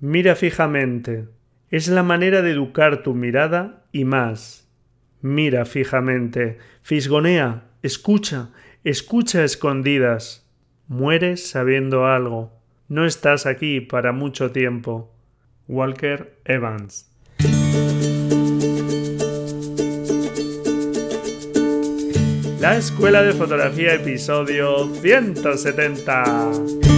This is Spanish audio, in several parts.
Mira fijamente. Es la manera de educar tu mirada y más. Mira fijamente. Fisgonea. Escucha. Escucha escondidas. Mueres sabiendo algo. No estás aquí para mucho tiempo. Walker Evans. La Escuela de Fotografía, episodio 170.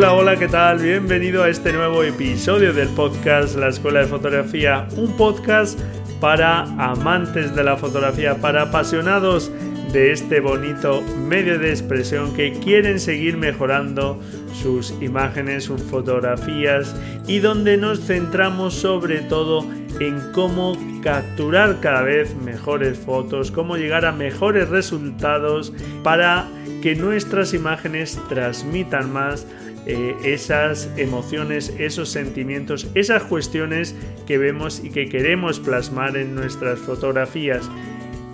Hola, hola, ¿qué tal? Bienvenido a este nuevo episodio del podcast La Escuela de Fotografía, un podcast para amantes de la fotografía, para apasionados de este bonito medio de expresión que quieren seguir mejorando sus imágenes, sus fotografías y donde nos centramos sobre todo en cómo capturar cada vez mejores fotos, cómo llegar a mejores resultados para que nuestras imágenes transmitan más eh, esas emociones, esos sentimientos, esas cuestiones que vemos y que queremos plasmar en nuestras fotografías,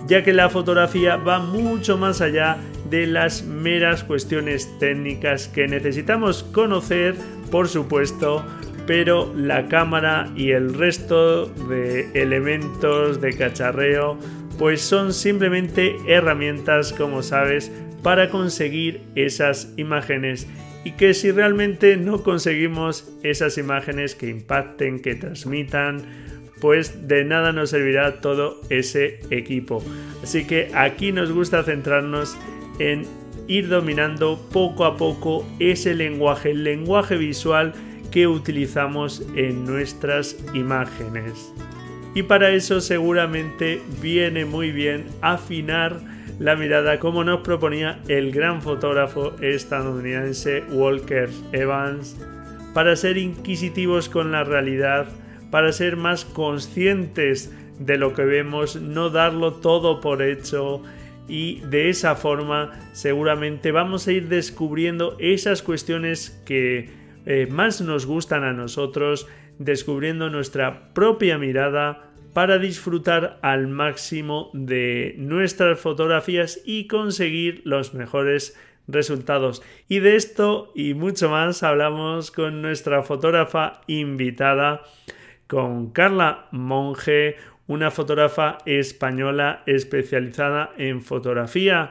ya que la fotografía va mucho más allá de las meras cuestiones técnicas que necesitamos conocer, por supuesto, pero la cámara y el resto de elementos de cacharreo pues son simplemente herramientas, como sabes, para conseguir esas imágenes y que si realmente no conseguimos esas imágenes que impacten, que transmitan, pues de nada nos servirá todo ese equipo. Así que aquí nos gusta centrarnos en ir dominando poco a poco ese lenguaje, el lenguaje visual que utilizamos en nuestras imágenes. Y para eso seguramente viene muy bien afinar la mirada como nos proponía el gran fotógrafo estadounidense Walker Evans, para ser inquisitivos con la realidad, para ser más conscientes de lo que vemos, no darlo todo por hecho. Y de esa forma seguramente vamos a ir descubriendo esas cuestiones que eh, más nos gustan a nosotros, descubriendo nuestra propia mirada, para disfrutar al máximo de nuestras fotografías y conseguir los mejores resultados. Y de esto y mucho más hablamos con nuestra fotógrafa invitada, con Carla Monge, una fotógrafa española especializada en fotografía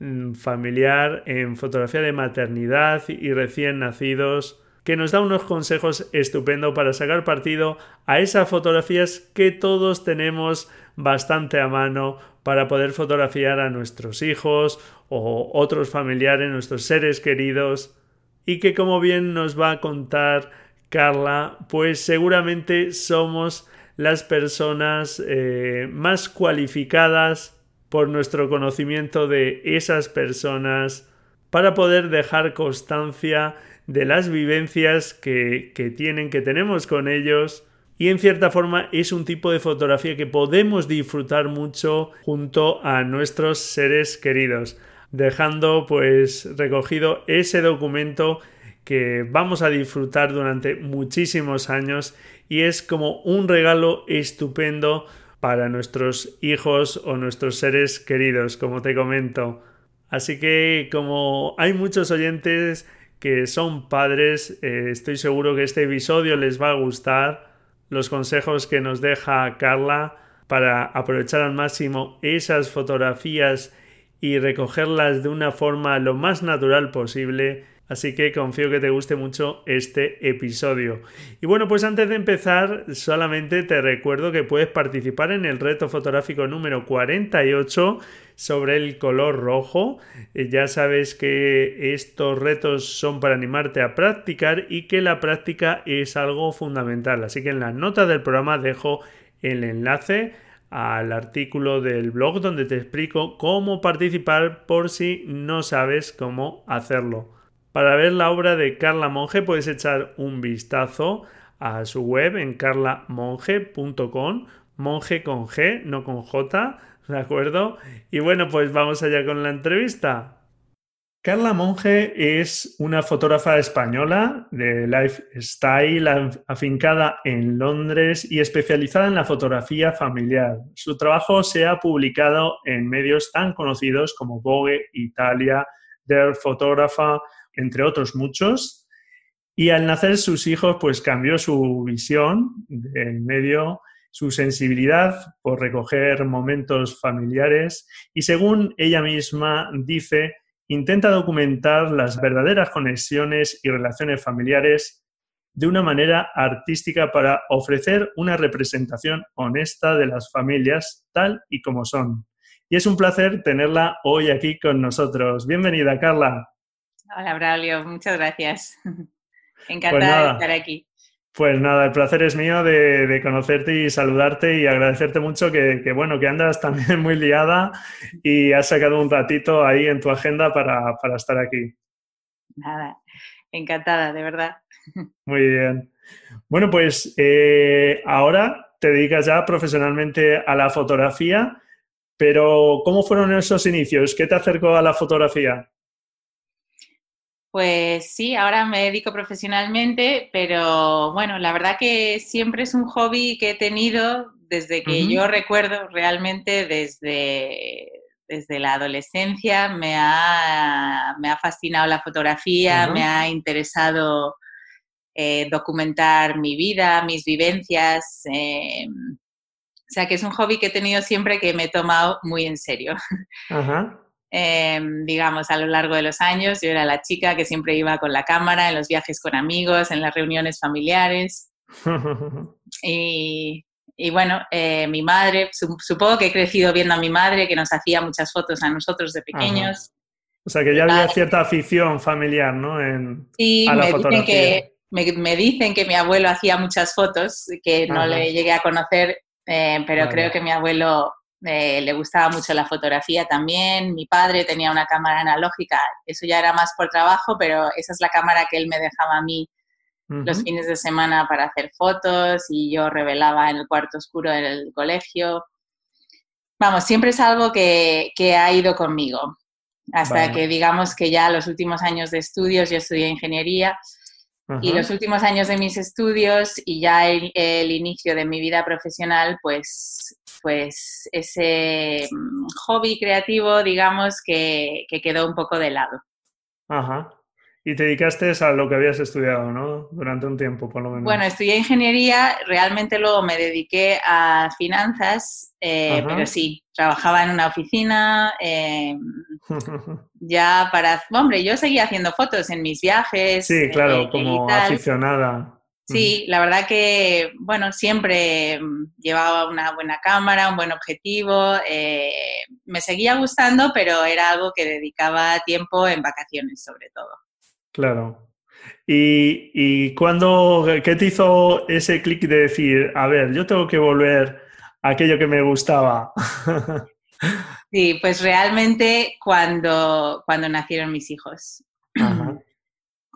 mm, familiar, en fotografía de maternidad y recién nacidos que nos da unos consejos estupendos para sacar partido a esas fotografías que todos tenemos bastante a mano para poder fotografiar a nuestros hijos o otros familiares, nuestros seres queridos. Y que como bien nos va a contar Carla, pues seguramente somos las personas eh, más cualificadas por nuestro conocimiento de esas personas para poder dejar constancia de las vivencias que, que tienen, que tenemos con ellos. Y en cierta forma es un tipo de fotografía que podemos disfrutar mucho junto a nuestros seres queridos, dejando pues recogido ese documento que vamos a disfrutar durante muchísimos años y es como un regalo estupendo para nuestros hijos o nuestros seres queridos, como te comento. Así que como hay muchos oyentes que son padres, eh, estoy seguro que este episodio les va a gustar. Los consejos que nos deja Carla para aprovechar al máximo esas fotografías y recogerlas de una forma lo más natural posible Así que confío que te guste mucho este episodio. Y bueno, pues antes de empezar, solamente te recuerdo que puedes participar en el reto fotográfico número 48 sobre el color rojo. Eh, ya sabes que estos retos son para animarte a practicar y que la práctica es algo fundamental. Así que en las notas del programa dejo el enlace al artículo del blog donde te explico cómo participar por si no sabes cómo hacerlo. Para ver la obra de Carla Monge puedes echar un vistazo a su web en carlamonge.com, monje con G, no con J, ¿de acuerdo? Y bueno, pues vamos allá con la entrevista. Carla Monge es una fotógrafa española de lifestyle afincada en Londres y especializada en la fotografía familiar. Su trabajo se ha publicado en medios tan conocidos como Vogue, Italia, Der Fotógrafa, entre otros muchos. Y al nacer sus hijos, pues cambió su visión del medio, su sensibilidad por recoger momentos familiares y según ella misma dice, intenta documentar las verdaderas conexiones y relaciones familiares de una manera artística para ofrecer una representación honesta de las familias tal y como son. Y es un placer tenerla hoy aquí con nosotros. Bienvenida, Carla. Hola, Braulio. Muchas gracias. Encantada de estar aquí. Pues nada, el placer es mío de, conocerte y saludarte y agradecerte mucho que, bueno, que andas también muy liada y has sacado un ratito ahí en tu agenda para, estar aquí. Nada, encantada, de verdad. Muy bien. Bueno, pues eh, ahora te dedicas ya profesionalmente a la fotografía, pero ¿cómo fueron esos inicios? ¿Qué te acercó a la fotografía? Pues sí, ahora me dedico profesionalmente, pero bueno, la verdad que siempre es un hobby que he tenido desde que yo recuerdo, realmente desde, desde la adolescencia me ha, me ha fascinado la fotografía, me ha interesado eh, documentar mi vida, mis vivencias. Eh, o sea que es un hobby que he tenido siempre que me he tomado muy en serio. Ajá. Em, digamos, a lo largo de los años. Yo era la chica que siempre iba con la cámara en los viajes con amigos, en las reuniones familiares. y, bueno, eh, mi madre, supongo que he crecido viendo a mi madre que nos hacía muchas fotos a nosotros de pequeños. O sea que ya había cierta afición familiar, ¿no? En, sí, me, dicen que, me, dicen que mi abuelo hacía muchas fotos, que no le llegué a conocer, eh, pero creo que mi abuelo eh, le gustaba mucho la fotografía también. Mi padre tenía una cámara analógica, eso ya era más por trabajo, pero esa es la cámara que él me dejaba a mí los fines de semana para hacer fotos y yo revelaba en el cuarto oscuro del colegio. Vamos, siempre es algo que, ha ido conmigo, hasta que digamos que ya los últimos años de estudios, yo estudié ingeniería, y los últimos años de mis estudios y ya el, el, inicio de mi vida profesional, pues pues ese mm, hobby creativo, digamos, que, quedó un poco de lado. Ajá. Y te dedicaste a lo que habías estudiado, ¿no? Durante un tiempo, por lo menos. Bueno, estudié ingeniería, realmente luego me dediqué a finanzas, eh, pero sí, trabajaba en una oficina, em, ya para... Hombre, yo seguía haciendo fotos en mis viajes. Sí, claro, eh, como aficionada. Sí, la verdad que, bueno, siempre mm, llevaba una buena cámara, un buen objetivo, eh, me seguía gustando, pero era algo que dedicaba tiempo en vacaciones sobre todo. Claro. ¿Y, y cuándo, qué te hizo ese clic de decir, a ver, yo tengo que volver a aquello que me gustaba? sí, pues realmente cuando, cuando nacieron mis hijos. Ajá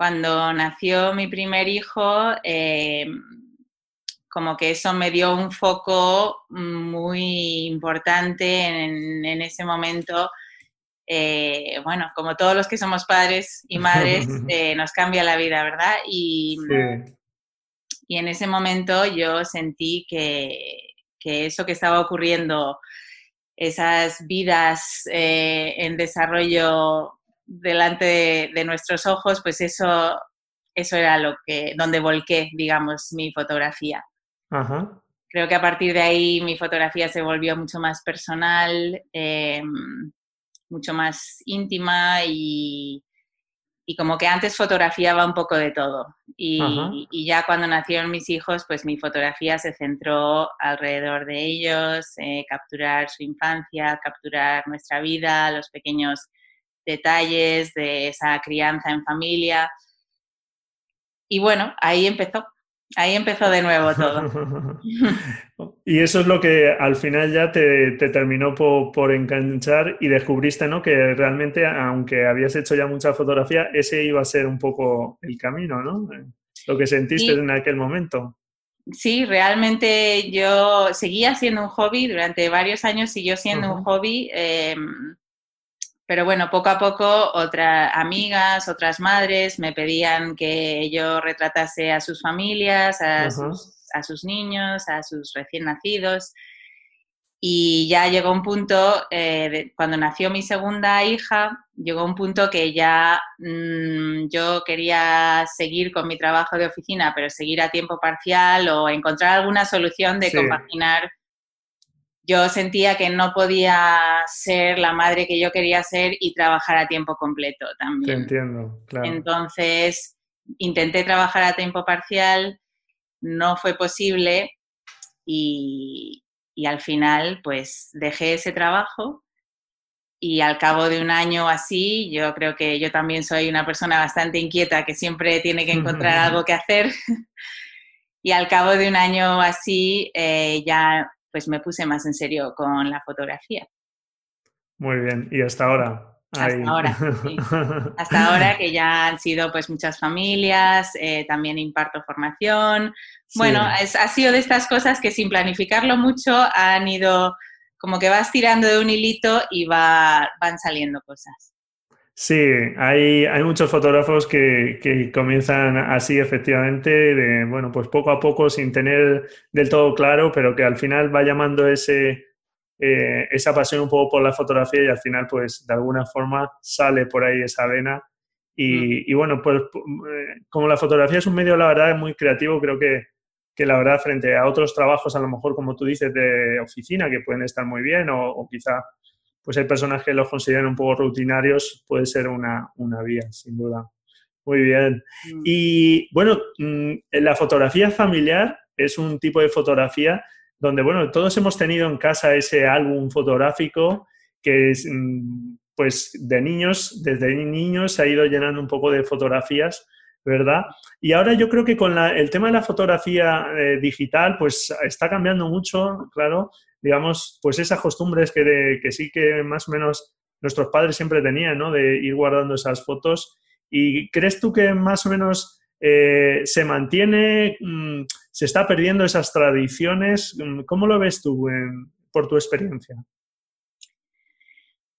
cuando nació mi primer hijo, eh, como que eso me dio un foco muy importante en, ese momento. Eh, bueno, como todos los que somos padres y madres, eh, nos cambia la vida, ¿verdad? Y, y en ese momento yo sentí que, que, eso que estaba ocurriendo, esas vidas en desarrollo delante de, nuestros ojos, pues eso, eso era lo que, donde volqué, digamos, mi fotografía. Creo que a partir de ahí mi fotografía se volvió mucho más personal, em, mucho más íntima y, y, como que antes fotografiaba un poco de todo. Y, y, ya cuando nacieron mis hijos, pues mi fotografía se centró alrededor de ellos, eh, capturar su infancia, capturar nuestra vida, los pequeños detalles de esa crianza en familia. Y bueno, ahí empezó, ahí empezó de nuevo todo. y eso es lo que al final ya te, terminó por, enganchar y descubriste, ¿no? Que realmente, aunque habías hecho ya mucha fotografía, ese iba a ser un poco el camino, ¿no? Lo que sentiste en aquel momento. Sí, realmente yo seguía siendo un hobby, durante varios años siguió siendo un hobby. Em, pero bueno, poco a poco otras amigas, otras madres me pedían que yo retratase a sus familias, a, sus, niños, a sus recién nacidos. Y ya llegó un punto, eh, cuando nació mi segunda hija, llegó un punto que ya mm, yo quería seguir con mi trabajo de oficina, pero seguir a tiempo parcial o encontrar alguna solución de compaginar yo sentía que no podía ser la madre que yo quería ser y trabajar a tiempo completo también. Te entiendo, claro. Entonces, intenté trabajar a tiempo parcial, no fue posible y, al final, pues, dejé ese trabajo y al cabo de un año así, yo creo que yo también soy una persona bastante inquieta que siempre tiene que encontrar algo que hacer. y al cabo de un año así, eh, ya pues me puse más en serio con la fotografía. Muy bien, y hasta ahora. Hasta ahora, sí. Hasta ahora que ya han sido pues muchas familias, eh, también imparto formación. Bueno, ha sido de estas cosas que sin planificarlo mucho han ido como que vas tirando de un hilito y va, van saliendo cosas. Sí, hay, hay muchos fotógrafos que, comienzan así efectivamente, de, bueno, pues poco a poco sin tener del todo claro, pero que al final va llamando ese, eh, esa pasión un poco por la fotografía y al final pues de alguna forma sale por ahí esa vena. Y, mm. bueno, pues eh, como la fotografía es un medio, la verdad, muy creativo, creo que, que la verdad frente a otros trabajos, a lo mejor como tú dices, de oficina, que pueden estar muy bien o, o quizá pues hay personas que los consideran un poco rutinarios, puede ser una, vía, sin duda. Muy bien. Mm. Y bueno, mm, la fotografía familiar es un tipo de fotografía donde, bueno, todos hemos tenido en casa ese álbum fotográfico que es, mm, pues, de niños, desde niños se ha ido llenando un poco de fotografías, ¿verdad? Y ahora yo creo que con el tema de la fotografía eh, digital, pues está cambiando mucho, claro, digamos, pues esas costumbres que, que sí que más o menos nuestros padres siempre tenían, ¿no? De ir guardando esas fotos. ¿Y crees tú que más o menos eh, se mantiene, mm, se está perdiendo esas tradiciones? Mm, ¿Cómo lo ves tú por tu experiencia?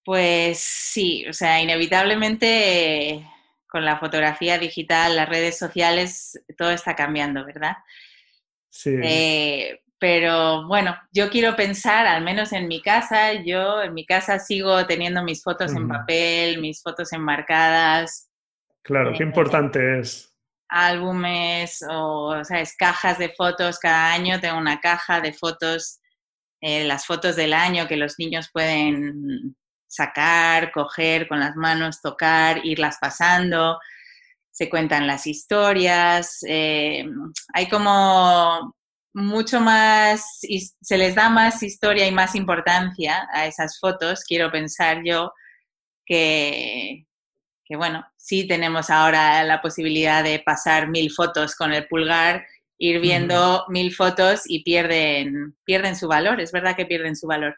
Pues sí, o sea, inevitablemente con la fotografía digital, las redes sociales, todo está cambiando, ¿verdad? Sí. Eh, pero bueno, yo quiero pensar, al menos en mi casa, yo en mi casa sigo teniendo mis fotos en papel, mis fotos enmarcadas. Claro, qué eh, importante es. Álbumes o, ¿sabes? Cajas de fotos. Cada año tengo una caja de fotos, eh, las fotos del año que los niños pueden sacar, coger con las manos, tocar, irlas pasando. Se cuentan las historias. Eh, hay como mucho más, se les da más historia y más importancia a esas fotos, quiero pensar yo, que, que bueno, sí tenemos ahora la posibilidad de pasar mil fotos con el pulgar, ir viendo mil fotos y pierden, pierden su valor, es verdad que pierden su valor.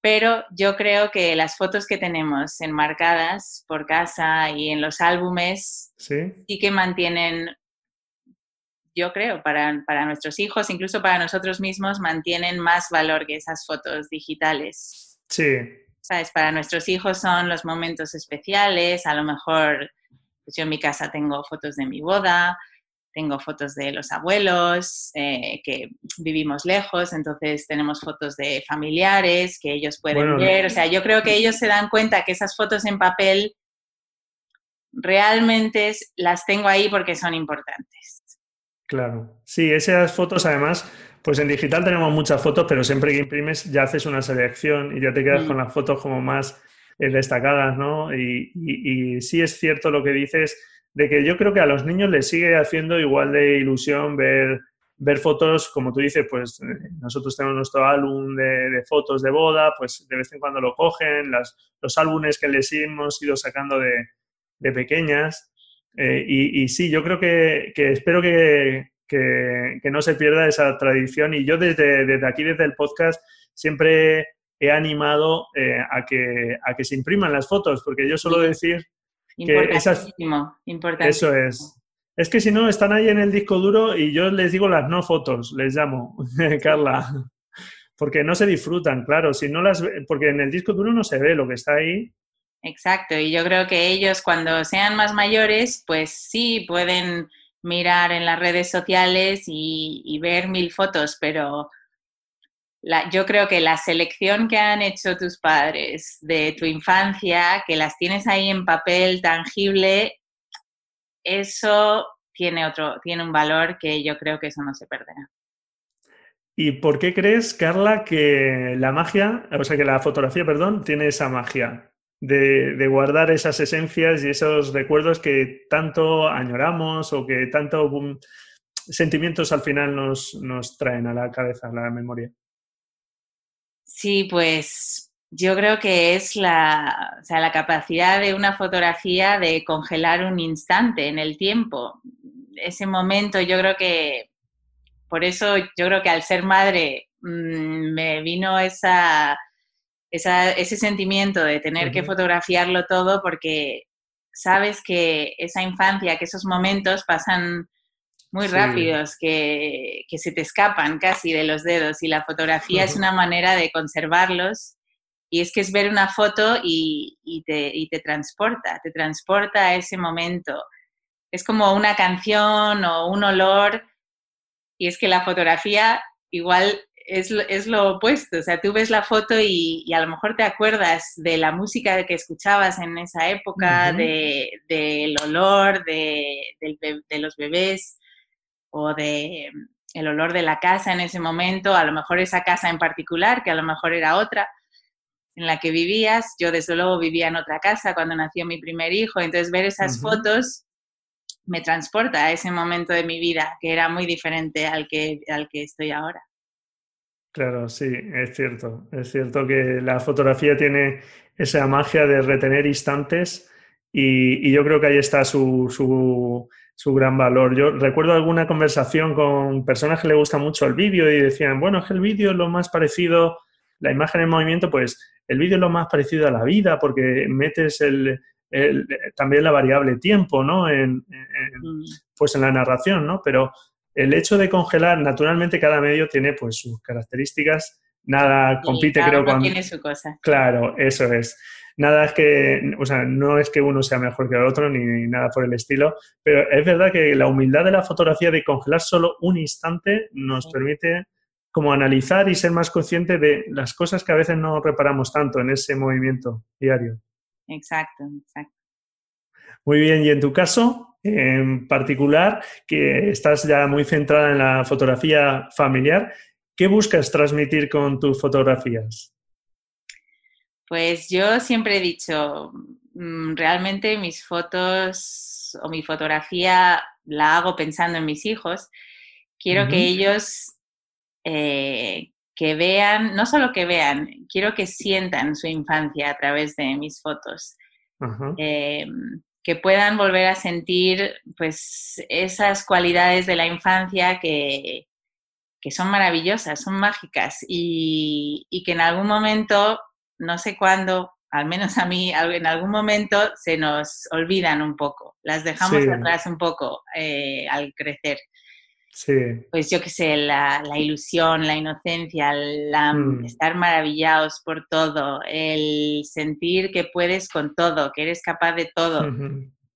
Pero yo creo que las fotos que tenemos enmarcadas por casa y en los álbumes sí, sí que mantienen yo creo, para, para, nuestros hijos, incluso para nosotros mismos, mantienen más valor que esas fotos digitales. Sí. ¿Sabes? Para nuestros hijos son los momentos especiales, a lo mejor, pues yo en mi casa tengo fotos de mi boda, tengo fotos de los abuelos, eh, que vivimos lejos, entonces tenemos fotos de familiares que ellos pueden ver. O sea, yo creo que ellos se dan cuenta que esas fotos en papel realmente las tengo ahí porque son importantes. Claro, sí, esas fotos además, pues en digital tenemos muchas fotos, pero siempre que imprimes ya haces una selección y ya te quedas mm. con las fotos como más eh, destacadas, ¿no? Y, sí es cierto lo que dices de que yo creo que a los niños les sigue haciendo igual de ilusión ver, ver fotos, como tú dices, pues eh, nosotros tenemos nuestro álbum de, fotos de boda, pues de vez en cuando lo cogen, las, los álbumes que les hemos ido sacando de, de pequeñas. Eh, y, sí, yo creo que, espero que, no se pierda esa tradición y yo desde, desde aquí, desde el podcast, siempre he animado eh, a, que, a que se impriman las fotos, porque yo suelo decir que esas... Eso es. Es que si no, están ahí en el disco duro y yo les digo las no fotos, les llamo, Carla. porque no se disfrutan, claro, si no las porque en el disco duro no se ve lo que está ahí. Exacto, y yo creo que ellos cuando sean más mayores, pues sí pueden mirar en las redes sociales y, ver mil fotos, pero yo creo que la selección que han hecho tus padres de tu infancia, que las tienes ahí en papel tangible, eso tiene otro, tiene un valor que yo creo que eso no se perderá. ¿Y por qué crees, Carla, que la magia, o sea, que la fotografía, perdón, tiene esa magia de, guardar esas esencias y esos recuerdos que tanto añoramos o que tanto mm, sentimientos al final nos, nos traen a la cabeza, a la memoria? Sí, pues yo creo que es la, o sea, la capacidad de una fotografía de congelar un instante en el tiempo. Ese momento yo creo que por eso yo creo que al ser madre mm, me vino esa, ese sentimiento de tener que fotografiarlo todo porque sabes que esa infancia, que esos momentos pasan muy rápidos, que, se te escapan casi de los dedos y la fotografía es una manera de conservarlos y es que es ver una foto y, te, y te transporta, te transporta a ese momento. Es como una canción o un olor y es que la fotografía igual es, es, lo opuesto. O sea, tú ves la foto y, a lo mejor te acuerdas de la música que escuchabas en esa época, del olor de, de, los bebés o de el olor de la casa en ese momento, a lo mejor esa casa en particular, que a lo mejor era otra en la que vivías. Yo desde luego vivía en otra casa cuando nació mi primer hijo, entonces ver esas fotos me transporta a ese momento de mi vida que era muy diferente al que, al que estoy ahora. Claro, sí, es cierto. Es cierto que la fotografía tiene esa magia de retener instantes y, yo creo que ahí está su, su, gran valor. Yo recuerdo alguna conversación con personas que le gusta mucho el vídeo y decían, bueno, es que el vídeo es lo más parecido, la imagen en movimiento, pues el vídeo es lo más parecido a la vida porque metes el, también la variable tiempo, ¿no? En, mm. pues en la narración, ¿no? Pero el hecho de congelar, naturalmente cada medio tiene pues sus características, nada compite creo con... tiene su cosa. Claro, eso es. Nada es que, o sea, no es que uno sea mejor que el otro ni nada por el estilo, pero es verdad que la humildad de la fotografía de congelar solo un instante nos permite como analizar y ser más consciente de las cosas que a veces no reparamos tanto en ese movimiento diario. Exacto, exacto. Muy bien, y en tu caso, en particular, que estás ya muy centrada en la fotografía familiar, ¿qué buscas transmitir con tus fotografías? Pues yo siempre he dicho, mm, realmente mis fotos o mi fotografía la hago pensando en mis hijos. Quiero que ellos eh, que vean, no solo que vean, quiero que sientan su infancia a través de mis fotos. Em, que puedan volver a sentir pues esas cualidades de la infancia que, que son maravillosas, son mágicas y, que en algún momento, no sé cuándo, al menos a mí, en algún momento se nos olvidan un poco, las dejamos atrás un poco eh, al crecer. Pues yo qué sé, la, ilusión, la inocencia, la, mm. estar maravillados por todo, el sentir que puedes con todo, que eres capaz de todo.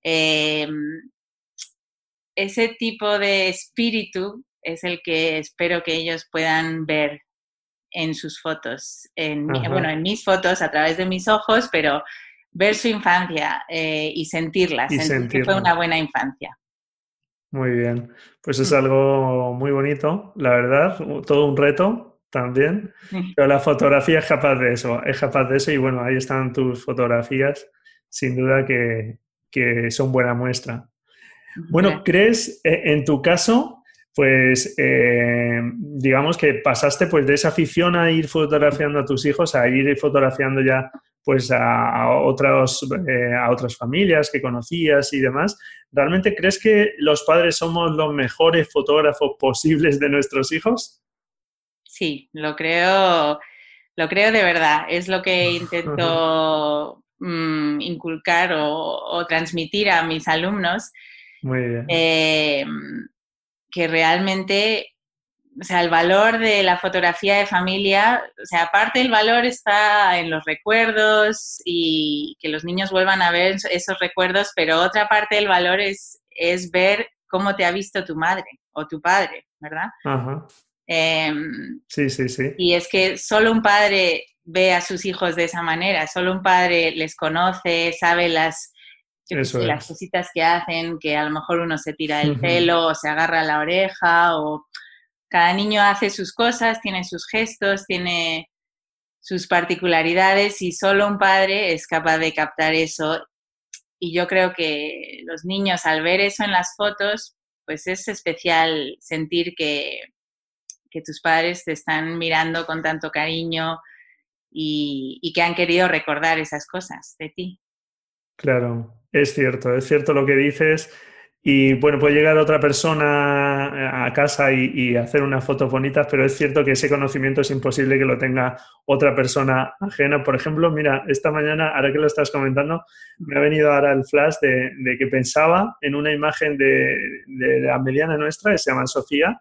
Em, ese tipo de espíritu es el que espero que ellos puedan ver en sus fotos, en, bueno, en mis fotos a través de mis ojos, pero ver su infancia eh, y sentirla, sentir que fue una buena infancia. Muy bien, pues es algo muy bonito, la verdad, todo un reto también, pero la fotografía es capaz de eso, es capaz de eso y bueno, ahí están tus fotografías, sin duda que, son buena muestra. Bueno, ¿crees eh, en tu caso, pues eh, digamos que pasaste pues de esa afición a ir fotografiando a tus hijos a ir fotografiando ya pues a, otros, eh, a otras familias que conocías y demás. ¿Realmente crees que los padres somos los mejores fotógrafos posibles de nuestros hijos? Sí, lo creo, lo creo de verdad. Es lo que intento mm, inculcar o, transmitir a mis alumnos. Muy bien. Eh, que realmente o sea, el valor de la fotografía de familia, o sea, aparte el valor está en los recuerdos y que los niños vuelvan a ver esos recuerdos, pero otra parte del valor es, es ver cómo te ha visto tu madre o tu padre, ¿verdad? Ajá. Em, sí, sí, sí. Y es que solo un padre ve a sus hijos de esa manera, solo un padre les conoce, sabe las, las cositas que hacen, que a lo mejor uno se tira el pelo o se agarra la oreja o cada niño hace sus cosas, tiene sus gestos, tiene sus particularidades y solo un padre es capaz de captar eso. Y yo creo que los niños al ver eso en las fotos, pues es especial sentir que, tus padres te están mirando con tanto cariño y, que han querido recordar esas cosas de ti. Claro, es cierto, es cierto lo que dices. Y bueno, puede llegar otra persona a casa y, hacer unas fotos bonitas, pero es cierto que ese conocimiento es imposible que lo tenga otra persona ajena. Por ejemplo, mira, esta mañana, ahora que lo estás comentando, me ha venido ahora el flash de, que pensaba en una imagen de, de, la mediana nuestra, que se llama Sofía,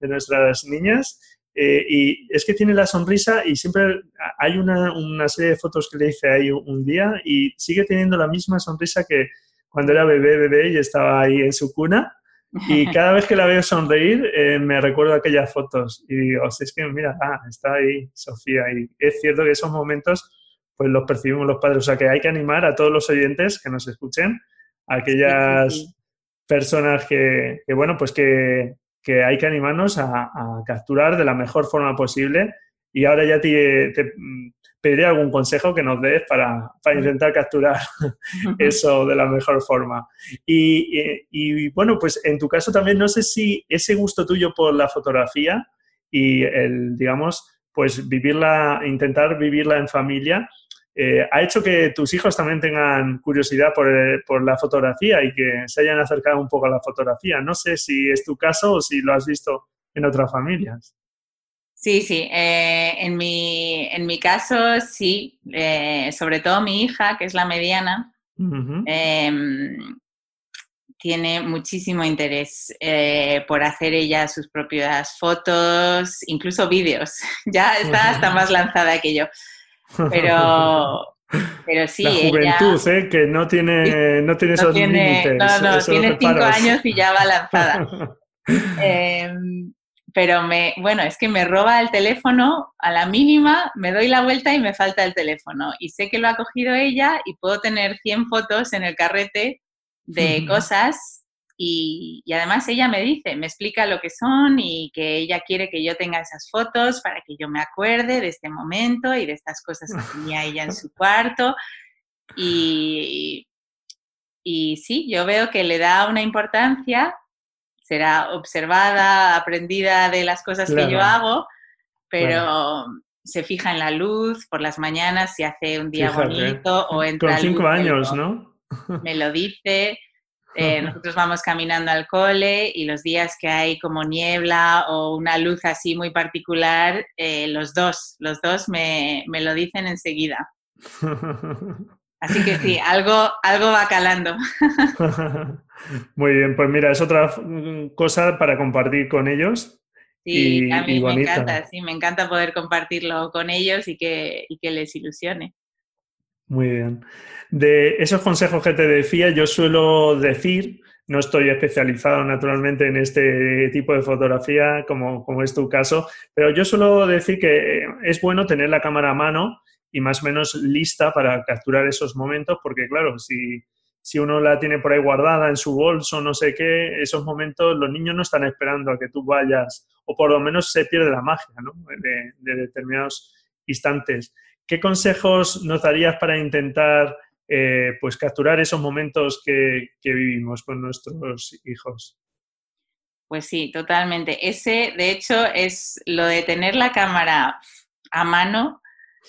de nuestras niñas, eh, y es que tiene la sonrisa y siempre hay una, una serie de fotos que le hice ahí un día y sigue teniendo la misma sonrisa que cuando era bebé, bebé y estaba ahí en su cuna. Y cada vez que la veo sonreír, eh, me recuerdo aquellas fotos y digo, es que mira, ah, está ahí Sofía. Y es cierto que esos momentos, pues los percibimos los padres. O sea que hay que animar a todos los oyentes que nos escuchen, a aquellas personas que, bueno, pues que, hay que animarnos a, capturar de la mejor forma posible. Y ahora ya te, pediré algún consejo que nos des para, intentar capturar eso de la mejor forma. Y, bueno, pues en tu caso también no sé si ese gusto tuyo por la fotografía y el, digamos, pues vivirla, intentar vivirla en familia, eh, ha hecho que tus hijos también tengan curiosidad por, por, la fotografía y que se hayan acercado un poco a la fotografía. No sé si es tu caso o si lo has visto en otras familias. Sí, sí. Eh, en, mi, en mi caso, sí. Eh, sobre todo mi hija, que es la mediana, em, tiene muchísimo interés eh, por hacer ella sus propias fotos, incluso vídeos. ya está hasta más lanzada que yo. Pero, pero sí. La juventud, ¿eh? que no tiene, no tiene esos límites. No, no, tiene cinco años y ya va lanzada. Em, pero me, bueno, es que me roba el teléfono a la mínima, me doy la vuelta y me falta el teléfono. Y sé que lo ha cogido ella y puedo tener 100 fotos en el carrete de cosas y, además ella me dice, me explica lo que son y que ella quiere que yo tenga esas fotos para que yo me acuerde de este momento y de estas cosas que tenía ella en su cuarto. Y, y sí, yo veo que le da una importancia será observada, aprendida de las cosas que yo hago, pero se fija en la luz por las mañanas si hace un día bonito o entra Con cinco años, ¿no? Me lo dice. Eh, nosotros vamos caminando al cole y los días que hay como niebla o una luz así muy particular, eh, los dos, los dos me, me lo dicen enseguida. Así que sí, algo, algo va calando. Muy bien, pues mira, es otra cosa para compartir con ellos. Sí, a mí me encanta, sí, me encanta poder compartirlo con ellos y que, que les ilusione. Muy bien. De esos consejos que te decía, yo suelo decir, no estoy especializado naturalmente en este tipo de fotografía, como, como es tu caso, pero yo suelo decir que es bueno tener la cámara a mano y más o menos lista para capturar esos momentos, porque claro, si, si uno la tiene por ahí guardada en su bolso, no sé qué, esos momentos los niños no están esperando a que tú vayas, o por lo menos se pierde la magia ¿no? de, determinados instantes. ¿Qué consejos nos darías para intentar eh, pues capturar esos momentos que, que vivimos con nuestros hijos? Pues sí, totalmente. Ese, de hecho, es lo de tener la cámara a mano,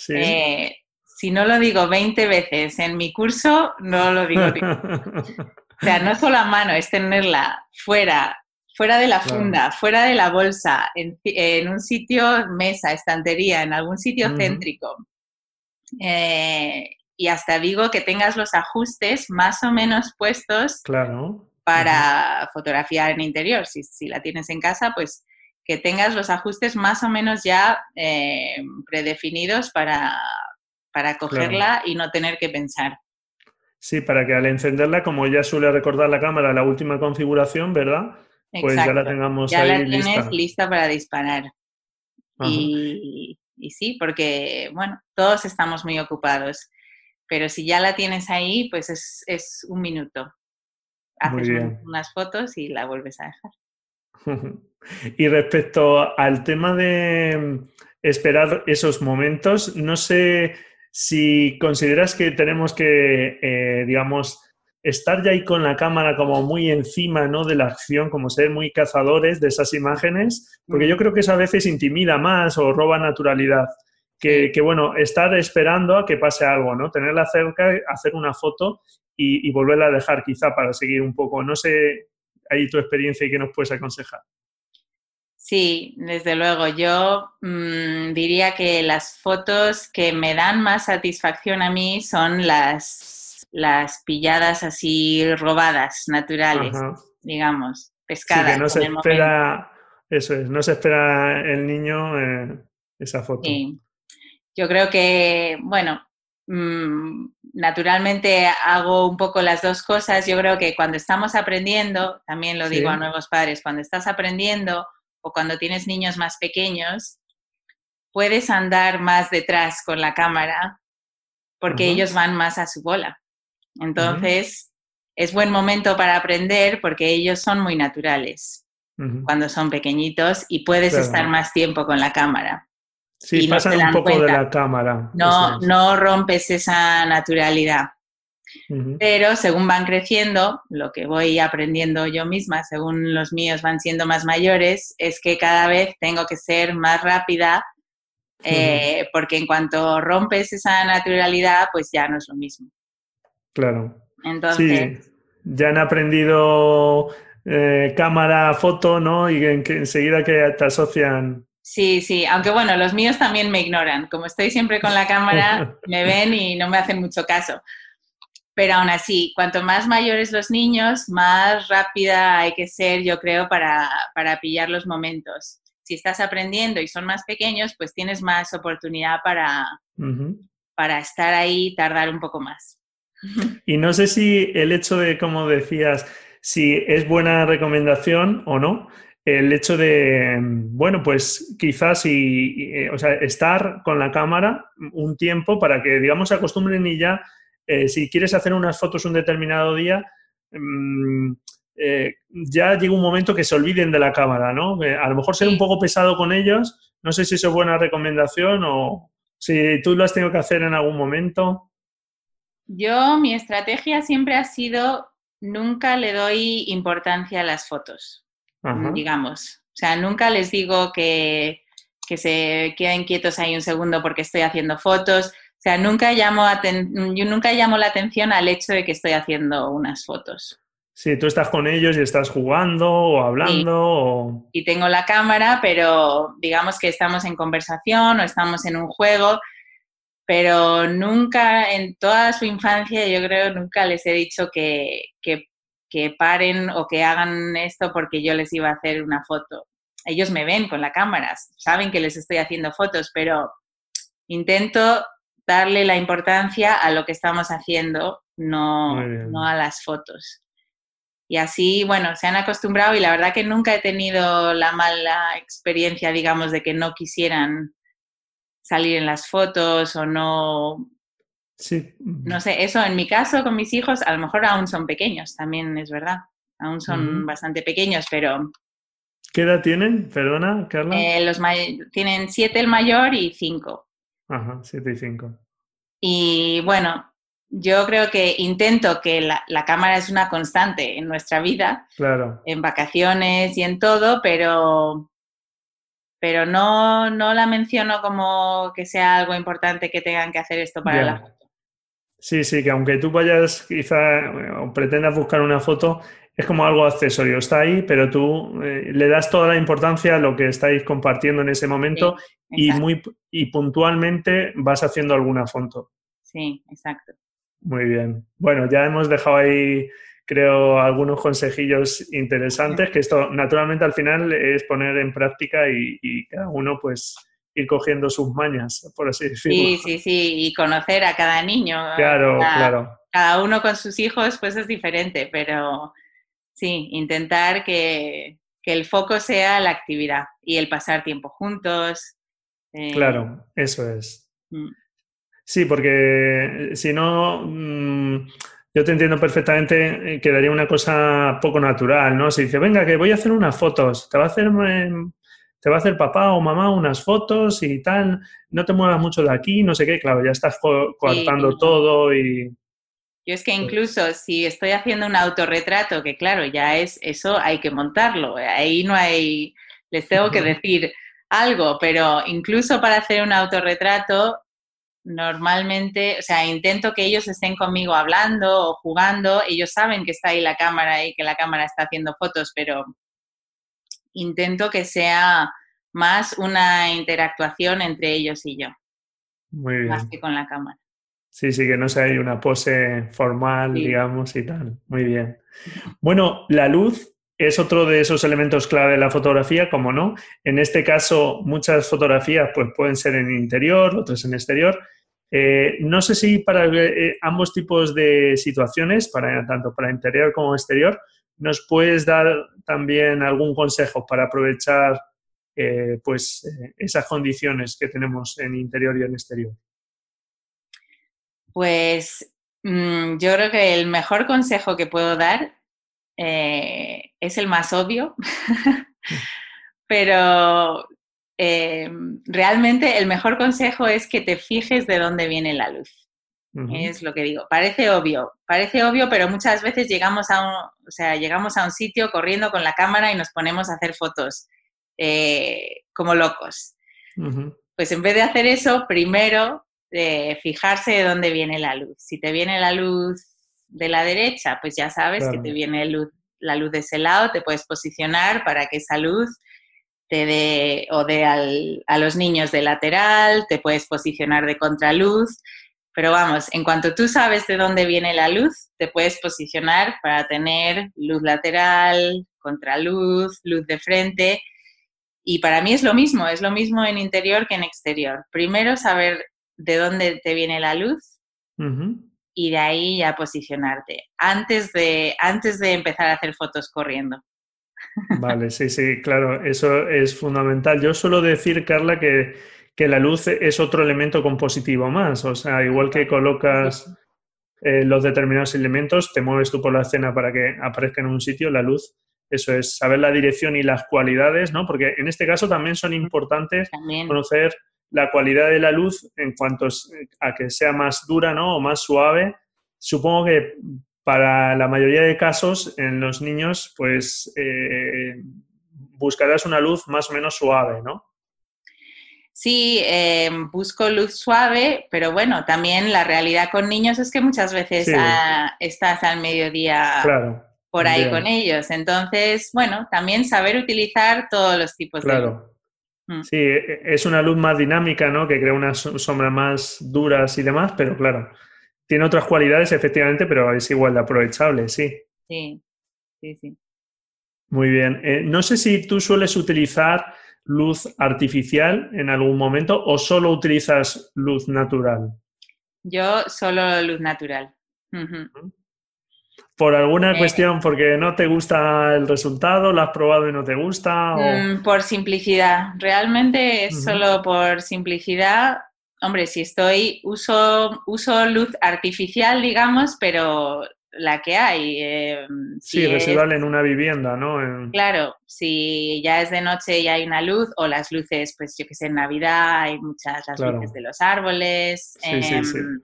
eh, si no lo digo 20 veces en mi curso, no lo digo. o sea, no solo a mano, es tenerla fuera, fuera de la funda, fuera de la bolsa, en, un sitio, mesa, estantería, en algún sitio céntrico. Eh, y hasta digo que tengas los ajustes más o menos puestos claro. para fotografiar en interior. Si, si, la tienes en casa, pues que tengas los ajustes más o menos ya eh, predefinidos para, para cogerla y no tener que pensar. Sí, para que al encenderla, como ya suele recordar la cámara la última configuración, ¿verdad? Pues ya la tengamos ya la tienes lista. para disparar. Y, y, sí, porque, bueno, todos estamos muy ocupados, pero si ya la tienes ahí, pues es, es un minuto. Haces unas fotos y la vuelves a dejar. y respecto al tema de esperar esos momentos, no sé si consideras que tenemos que, eh, digamos, estar ya ahí con la cámara como muy encima ¿no? de la acción, como ser muy cazadores de esas imágenes, porque yo mm. creo que eso a veces intimida más o roba naturalidad. Que, bueno, estar esperando a que pase algo, ¿no? Tenerla cerca, hacer una foto y, volverla a dejar quizá para seguir un poco. No sé, ahí tu experiencia y qué nos puedes aconsejar. Sí, desde luego. Yo mm, diría que las fotos que me dan más satisfacción a mí son las, las pilladas así robadas, naturales, digamos, pescadas. Sí, que no se espera, eso es, no se espera el niño eh, esa foto. Sí. Yo creo que, bueno, naturalmente hago un poco las dos cosas. Yo creo que cuando estamos aprendiendo, también lo digo a nuevos padres, cuando estás aprendiendo o cuando tienes niños más pequeños, puedes andar más detrás con la cámara porque ellos van más a su bola. Entonces, es buen momento para aprender porque ellos son muy naturales cuando son pequeñitos y puedes estar más tiempo con la cámara. Sí, pasan un poco de la cámara. No, no rompes esa naturalidad. Pero según van creciendo, lo que voy aprendiendo yo misma, según los míos van siendo más mayores, es que cada vez tengo que ser más rápida, eh, porque en cuanto rompes esa naturalidad, pues ya no es lo mismo. Claro. Entonces. Sí, ya han aprendido eh, cámara, foto, ¿no? Y enseguida que te asocian. Sí, sí, aunque bueno, los míos también me ignoran. Como estoy siempre con la cámara, me ven y no me hacen mucho caso. Pero aún así, cuanto más mayores los niños, más rápida hay que ser, yo creo, para, pillar los momentos. Si estás aprendiendo y son más pequeños, pues tienes más oportunidad para, para estar ahí y tardar un poco más. Y no sé si el hecho de, como decías, si es buena recomendación o no, el hecho de, bueno, pues quizás y, eh, o sea, estar con la cámara un tiempo para que, digamos, se acostumbren y ya eh, si quieres hacer unas fotos un determinado día, mm, eh, ya llega un momento que se olviden de la cámara, ¿no? a lo mejor ser un poco pesado con ellos, no sé si eso es buena recomendación o si tú lo has tenido que hacer en algún momento. Yo, mi estrategia siempre ha sido, nunca le doy importancia a las fotos, digamos. O sea, nunca les digo que, que se queden quietos ahí un segundo porque estoy haciendo fotos o sea, nunca llamo, yo nunca llamo la atención al hecho de que estoy haciendo unas fotos. Sí, tú estás con ellos y estás jugando o hablando. Y tengo la cámara, pero digamos que estamos en conversación o estamos en un juego, pero nunca en toda su infancia yo creo nunca les he dicho que, que, que paren o que hagan esto porque yo les iba a hacer una foto. Ellos me ven con la cámara, saben que les estoy haciendo fotos, pero intento darle la importancia a lo que estamos haciendo, no, no a las fotos. Y así, bueno, se han acostumbrado y la verdad que nunca he tenido la mala experiencia, digamos, de que no quisieran salir en las fotos o no... Sí. No sé, eso en mi caso con mis hijos, a lo mejor aún son pequeños, también es verdad. Aún son bastante pequeños, pero... ¿Qué edad tienen? Perdona, Carla. Eh, los tienen siete el mayor y cinco. Ajá, 7 y 5. Y bueno, yo creo que intento que la, cámara es una constante en nuestra vida, claro. en vacaciones y en todo, pero, pero no, no la menciono como que sea algo importante que tengan que hacer esto para la. Sí, sí, que aunque tú vayas quizá o pretendas buscar una foto, es como algo accesorio, está ahí, pero tú eh, le das toda la importancia a lo que estáis compartiendo en ese momento y, muy, y puntualmente vas haciendo alguna foto. Sí, exacto. Muy bien. Bueno, ya hemos dejado ahí creo, algunos consejillos interesantes, que esto naturalmente al final es poner en práctica y, cada uno pues ir cogiendo sus mañas, por así decirlo. Sí, sí, sí, y conocer a cada niño. Claro, claro. Cada uno con sus hijos pues es diferente, pero sí, intentar que, el foco sea la actividad y el pasar tiempo juntos. Eh, claro, eso es. Mm. Sí, porque si no, mm, yo te entiendo perfectamente, eh, quedaría una cosa poco natural, ¿no? Si dice, venga, que voy a hacer unas fotos, te va a hacer, em, te va a hacer papá o mamá unas fotos y tal, no te muevas mucho de aquí, no sé qué, claro, ya estás coartando todo y... Yo es que incluso si estoy haciendo un autorretrato, que claro, ya es eso, hay que montarlo. Ahí no hay, les tengo que decir algo, pero incluso para hacer un autorretrato, normalmente, o sea, intento que ellos estén conmigo hablando o jugando. Ellos saben que está ahí la cámara y que la cámara está haciendo fotos, pero intento que sea más una interactuación entre ellos y yo. Muy bien. Más que con la cámara. Sí, sí, que no sea una pose formal, digamos, y tal. Muy bien. Bueno, la luz es otro de esos elementos clave de la fotografía, como no. En este caso, muchas fotografías pues, pueden ser en interior, otras en exterior. Eh, no sé si para eh, ambos tipos de situaciones, para, tanto para interior como exterior, nos puedes dar también algún consejo para aprovechar eh, pues, esas condiciones que tenemos en interior y en exterior. Pues mm, yo creo que el mejor consejo que puedo dar eh, es el más obvio, pero eh, realmente el mejor consejo es que te fijes de dónde viene la luz. Es lo que digo. Parece obvio, parece obvio, pero muchas veces llegamos a un, o sea, llegamos a un sitio corriendo con la cámara y nos ponemos a hacer fotos eh, como locos. Pues en vez de hacer eso, primero de fijarse de dónde viene la luz. Si te viene la luz de la derecha, pues ya sabes que te viene luz, la luz de ese lado, te puedes posicionar para que esa luz te dé o dé a los niños de lateral, te puedes posicionar de contraluz, pero vamos, en cuanto tú sabes de dónde viene la luz, te puedes posicionar para tener luz lateral, contraluz, luz de frente. Y para mí es lo mismo, es lo mismo en interior que en exterior. Primero saber de dónde te viene la luz y de ahí ya posicionarte, antes de, antes de empezar a hacer fotos corriendo. Vale, sí, sí, claro, eso es fundamental. Yo suelo decir, Carla, que, que la luz es otro elemento compositivo más, o sea, igual que colocas eh, los determinados elementos, te mueves tú por la escena para que aparezca en un sitio, la luz eso es, saber la dirección y las cualidades, ¿no? Porque en este caso también son importantes conocer la cualidad de la luz en cuanto a que sea más dura ¿no? o más suave. Supongo que para la mayoría de casos en los niños, pues eh, buscarás una luz más o menos suave, ¿no? Sí, eh, busco luz suave, pero bueno, también la realidad con niños es que muchas veces estás al mediodía por ahí con ellos. Entonces, bueno, también saber utilizar todos los tipos de luz. Mm. Sí, e, e, es una luz más dinámica, ¿no? Que crea unas sombras más duras y demás, pero claro, tiene otras cualidades efectivamente, pero es igual de aprovechable, sí. Sí, sí, sí. Muy bien. Eh, no sé si tú sueles utilizar luz artificial en algún momento o solo utilizas luz natural. Yo solo luz natural por alguna eh, cuestión, porque no te gusta el resultado, lo has probado y no te gusta. Mm, por simplicidad, realmente es solo por simplicidad. Hombre, si estoy, uso, uso luz artificial, digamos, pero la que hay. Eh, sí, residual en una vivienda, ¿no? Claro, si ya es de noche y hay una luz, o las luces, pues yo que sé, en Navidad hay muchas, las luces de los árboles. Sí, sí, sí. Em,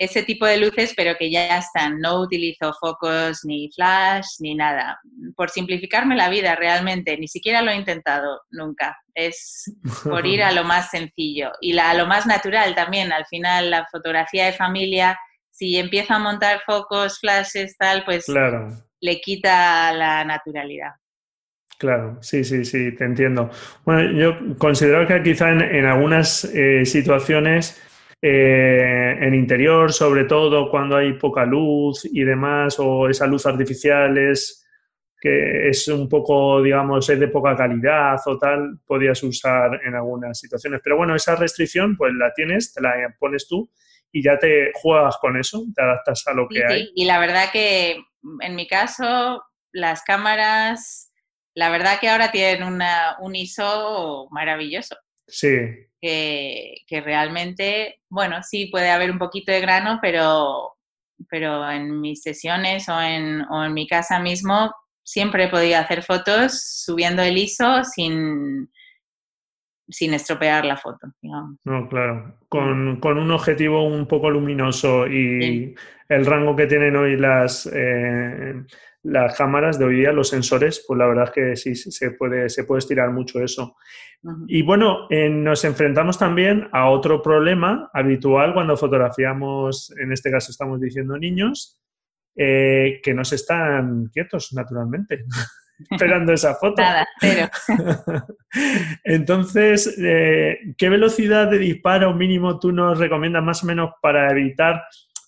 ese tipo de luces, pero que ya están. No utilizo focos ni flash ni nada. Por simplificarme la vida realmente, ni siquiera lo he intentado nunca. Es por ir a lo más sencillo y a lo más natural también. Al final, la fotografía de familia, si empiezo a montar focos, flashes, tal, pues le quita la naturalidad. Claro, sí, sí, sí, te entiendo. Bueno, yo considero que quizá en, algunas eh, situaciones eh, en interior, sobre todo cuando hay poca luz y demás, o esa luz artificial es que es un poco, digamos, es de poca calidad o tal, podías usar en algunas situaciones. Pero bueno, esa restricción pues la tienes, te la pones tú y ya te juegas con eso, te adaptas a lo que hay. Y la verdad que en mi caso, las cámaras, la verdad que ahora tienen una, un ISO maravilloso. Sí. Que, que, realmente, bueno, sí puede haber un poquito de grano, pero, pero en mis sesiones o en, o en mi casa mismo siempre he podido hacer fotos subiendo el ISO sin, sin estropear la foto, No, claro. Con, un objetivo un poco luminoso y el rango que tienen hoy las, eh, las cámaras de hoy día, los sensores, pues la verdad es que sí se puede, se puede estirar mucho eso. Y bueno, nos enfrentamos también a otro problema habitual cuando fotografiamos, en este caso estamos diciendo niños, eh, que no se están quietos naturalmente. esperando esa foto. Nada, cero. Entonces, eh, ¿qué velocidad de disparo mínimo tú nos recomiendas más o menos para evitar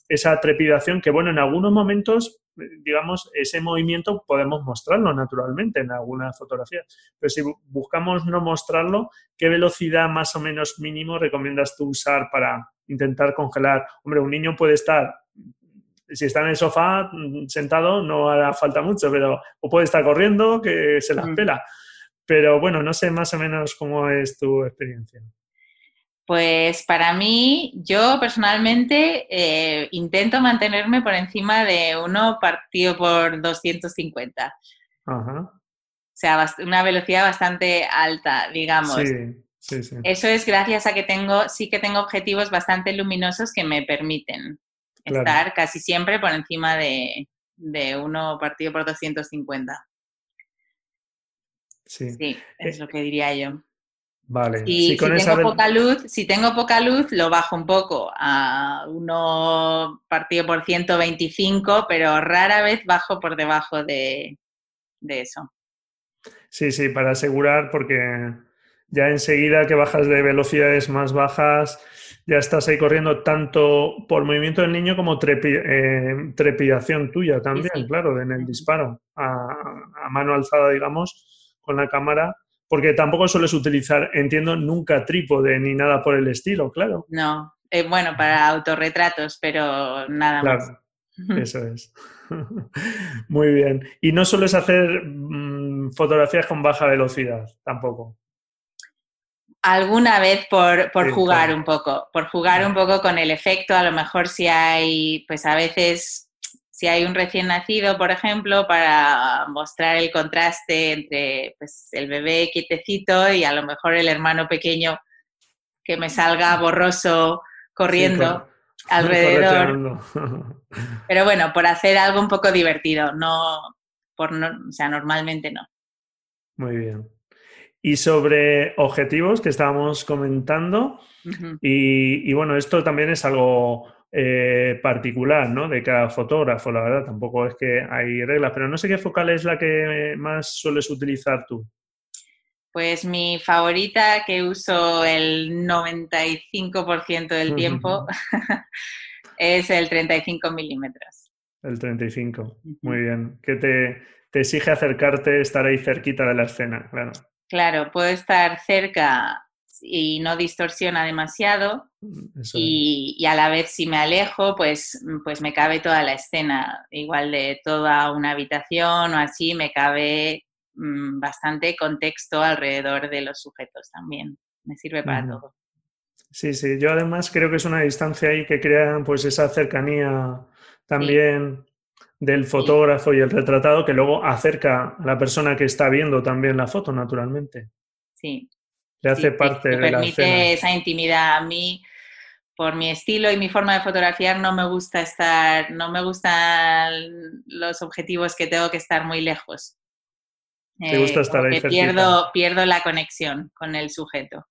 esa trepidación? Que bueno, en algunos momentos, digamos, ese movimiento podemos mostrarlo naturalmente en alguna fotografía, pero si buscamos no mostrarlo, ¿qué velocidad más o menos mínimo recomiendas tú usar para intentar congelar? Hombre, un niño puede estar si está en el sofá mm, sentado no hará falta mucho, pero o puede estar corriendo que se la mm. pela. Pero bueno, no sé más o menos cómo es tu experiencia. Pues para mí, yo personalmente eh, intento mantenerme por encima de uno partido por 250. Ajá. O sea, una velocidad bastante alta, digamos. Sí, sí, sí. Eso es gracias a que tengo, sí que tengo objetivos bastante luminosos que me permiten estar casi siempre por encima de, uno partido por 250. Sí. sí es lo que diría yo. Vale. Y si tengo poca luz, si tengo poca luz, lo bajo un poco a uno partido por 125, pero rara vez bajo por debajo de, de eso. Sí, sí, para asegurar, porque ya enseguida que bajas de velocidades más bajas, ya estás ahí corriendo tanto por movimiento del niño como eh, trepidación tuya también, claro, en el disparo, a, mano alzada, digamos, con la cámara, porque tampoco sueles utilizar, entiendo, nunca trípode ni nada por el estilo, claro. No, eh, bueno, para autorretratos, pero nada más. Eso es. Muy bien. Y no sueles hacer mm, fotografías con baja velocidad tampoco. Alguna vez por, jugar un poco, por jugar un poco con el efecto, a lo mejor si hay, pues a veces, si hay un recién nacido, por ejemplo, para mostrar el contraste entre pues, el bebé quietecito y a lo mejor el hermano pequeño que me salga borroso corriendo alrededor. Pero bueno, por hacer algo un poco divertido, no, por no, o sea, normalmente no. Muy bien. Y sobre objetivos que estábamos comentando, y, bueno, esto también es algo eh, particular, ¿no? De cada fotógrafo, la verdad, tampoco es que hay reglas, pero no sé qué focal es la que más sueles utilizar tú. Pues mi favorita que uso el 95% del tiempo es el 35 milímetros. El 35, muy bien. Que te, te exige acercarte, estar ahí cerquita de la escena, claro. Claro, puedo estar cerca y no distorsiona demasiado mm, y, a la vez si me alejo, pues, pues me cabe toda la escena, igual de toda una habitación o así, me cabe mm, bastante contexto alrededor de los sujetos también, me sirve para todo. Sí, sí, yo además creo que es una distancia ahí que crea pues esa cercanía también del fotógrafo y el retratado que luego acerca a la persona que está viendo también la foto, naturalmente. Sí. Le hace parte de la permite esa intimidad. A mí, por mi estilo y mi forma de fotografiar, no me gusta estar, no me gustan los objetivos que tengo que estar muy lejos. ¿Te gusta eh, estar ahí pierdo, pierdo la conexión con el sujeto.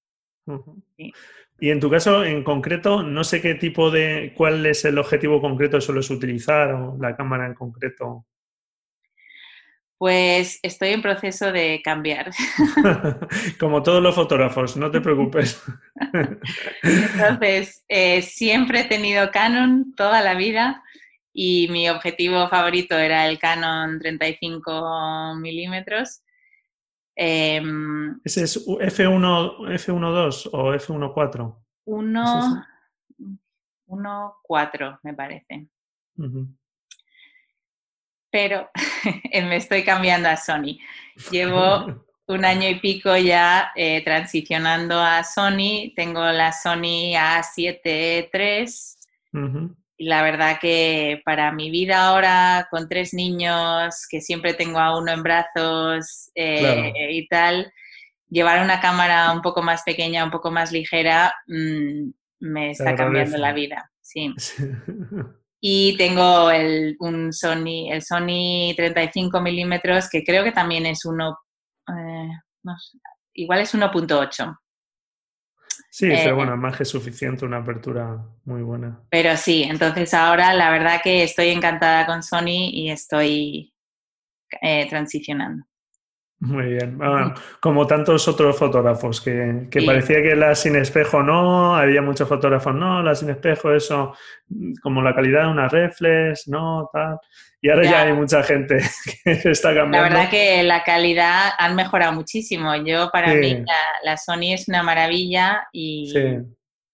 sí. Y en tu caso, en concreto, no sé qué tipo de, cuál es el objetivo concreto que sueles utilizar o la cámara en concreto. Pues estoy en proceso de cambiar. Como todos los fotógrafos, no te preocupes. Entonces, eh, siempre he tenido Canon toda la vida y mi objetivo favorito era el Canon 35 milímetros. Em, ¿Ese es F1, F1.2 o F1.4? 1.4, me parece pero me estoy cambiando a Sony. Llevo un año y pico ya eh, transicionando a Sony. Tengo la Sony A7 III. Y la verdad que para mi vida ahora, con tres niños, que siempre tengo a uno en brazos eh, y tal, llevar una cámara un poco más pequeña, un poco más ligera, mm, me está cambiando la vida. Sí. Y tengo el, un Sony, el Sony 35 milímetros, que creo que también es uno, eh, igual es 1.8. Sí, pero eh, bueno, más que suficiente, una apertura muy buena. Pero sí, entonces ahora la verdad que estoy encantada con Sony y estoy eh, transicionando. Muy bien. como tantos otros fotógrafos, que, parecía que la sin espejo no, había muchos fotógrafos no, la sin espejo, eso, como la calidad de una reflex, no, tal. Y ahora ya, hay mucha gente que está cambiando. La verdad que la calidad han mejorado muchísimo. Yo, para mí, la, Sony es una maravilla y,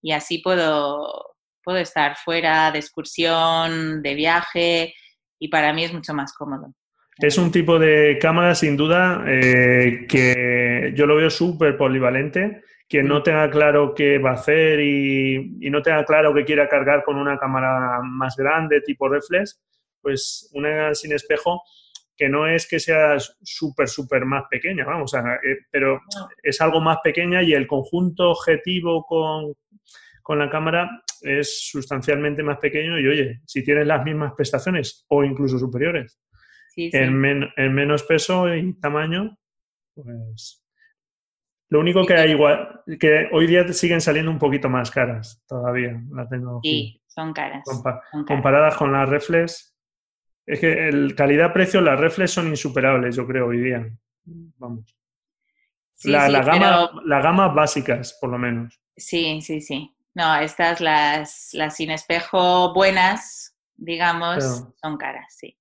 y así puedo, puedo estar fuera de excursión, de viaje, y para mí es mucho más cómodo. Es un tipo de cámara, sin duda, eh, que yo lo veo súper polivalente. Quien no tenga claro qué va a hacer y, no tenga claro que quiera cargar con una cámara más grande, tipo reflex, pues una sin espejo, que no es que sea súper, súper más pequeña, vamos, a, eh, pero es algo más pequeña y el conjunto objetivo con, con la cámara es sustancialmente más pequeño y oye, si tienes las mismas prestaciones o incluso superiores, en, menos peso y tamaño, pues... Lo único que hay igual, que hoy día siguen saliendo un poquito más caras todavía, la tengo. Sí, son caras, Comparadas con las reflex, es que el calidad-precio, las reflex son insuperables, yo creo, hoy día. Vamos. la, gama, las gamas básicas, por lo menos. Sí, sí, sí. No, estas, las, las sin espejo buenas, digamos, son caras, sí.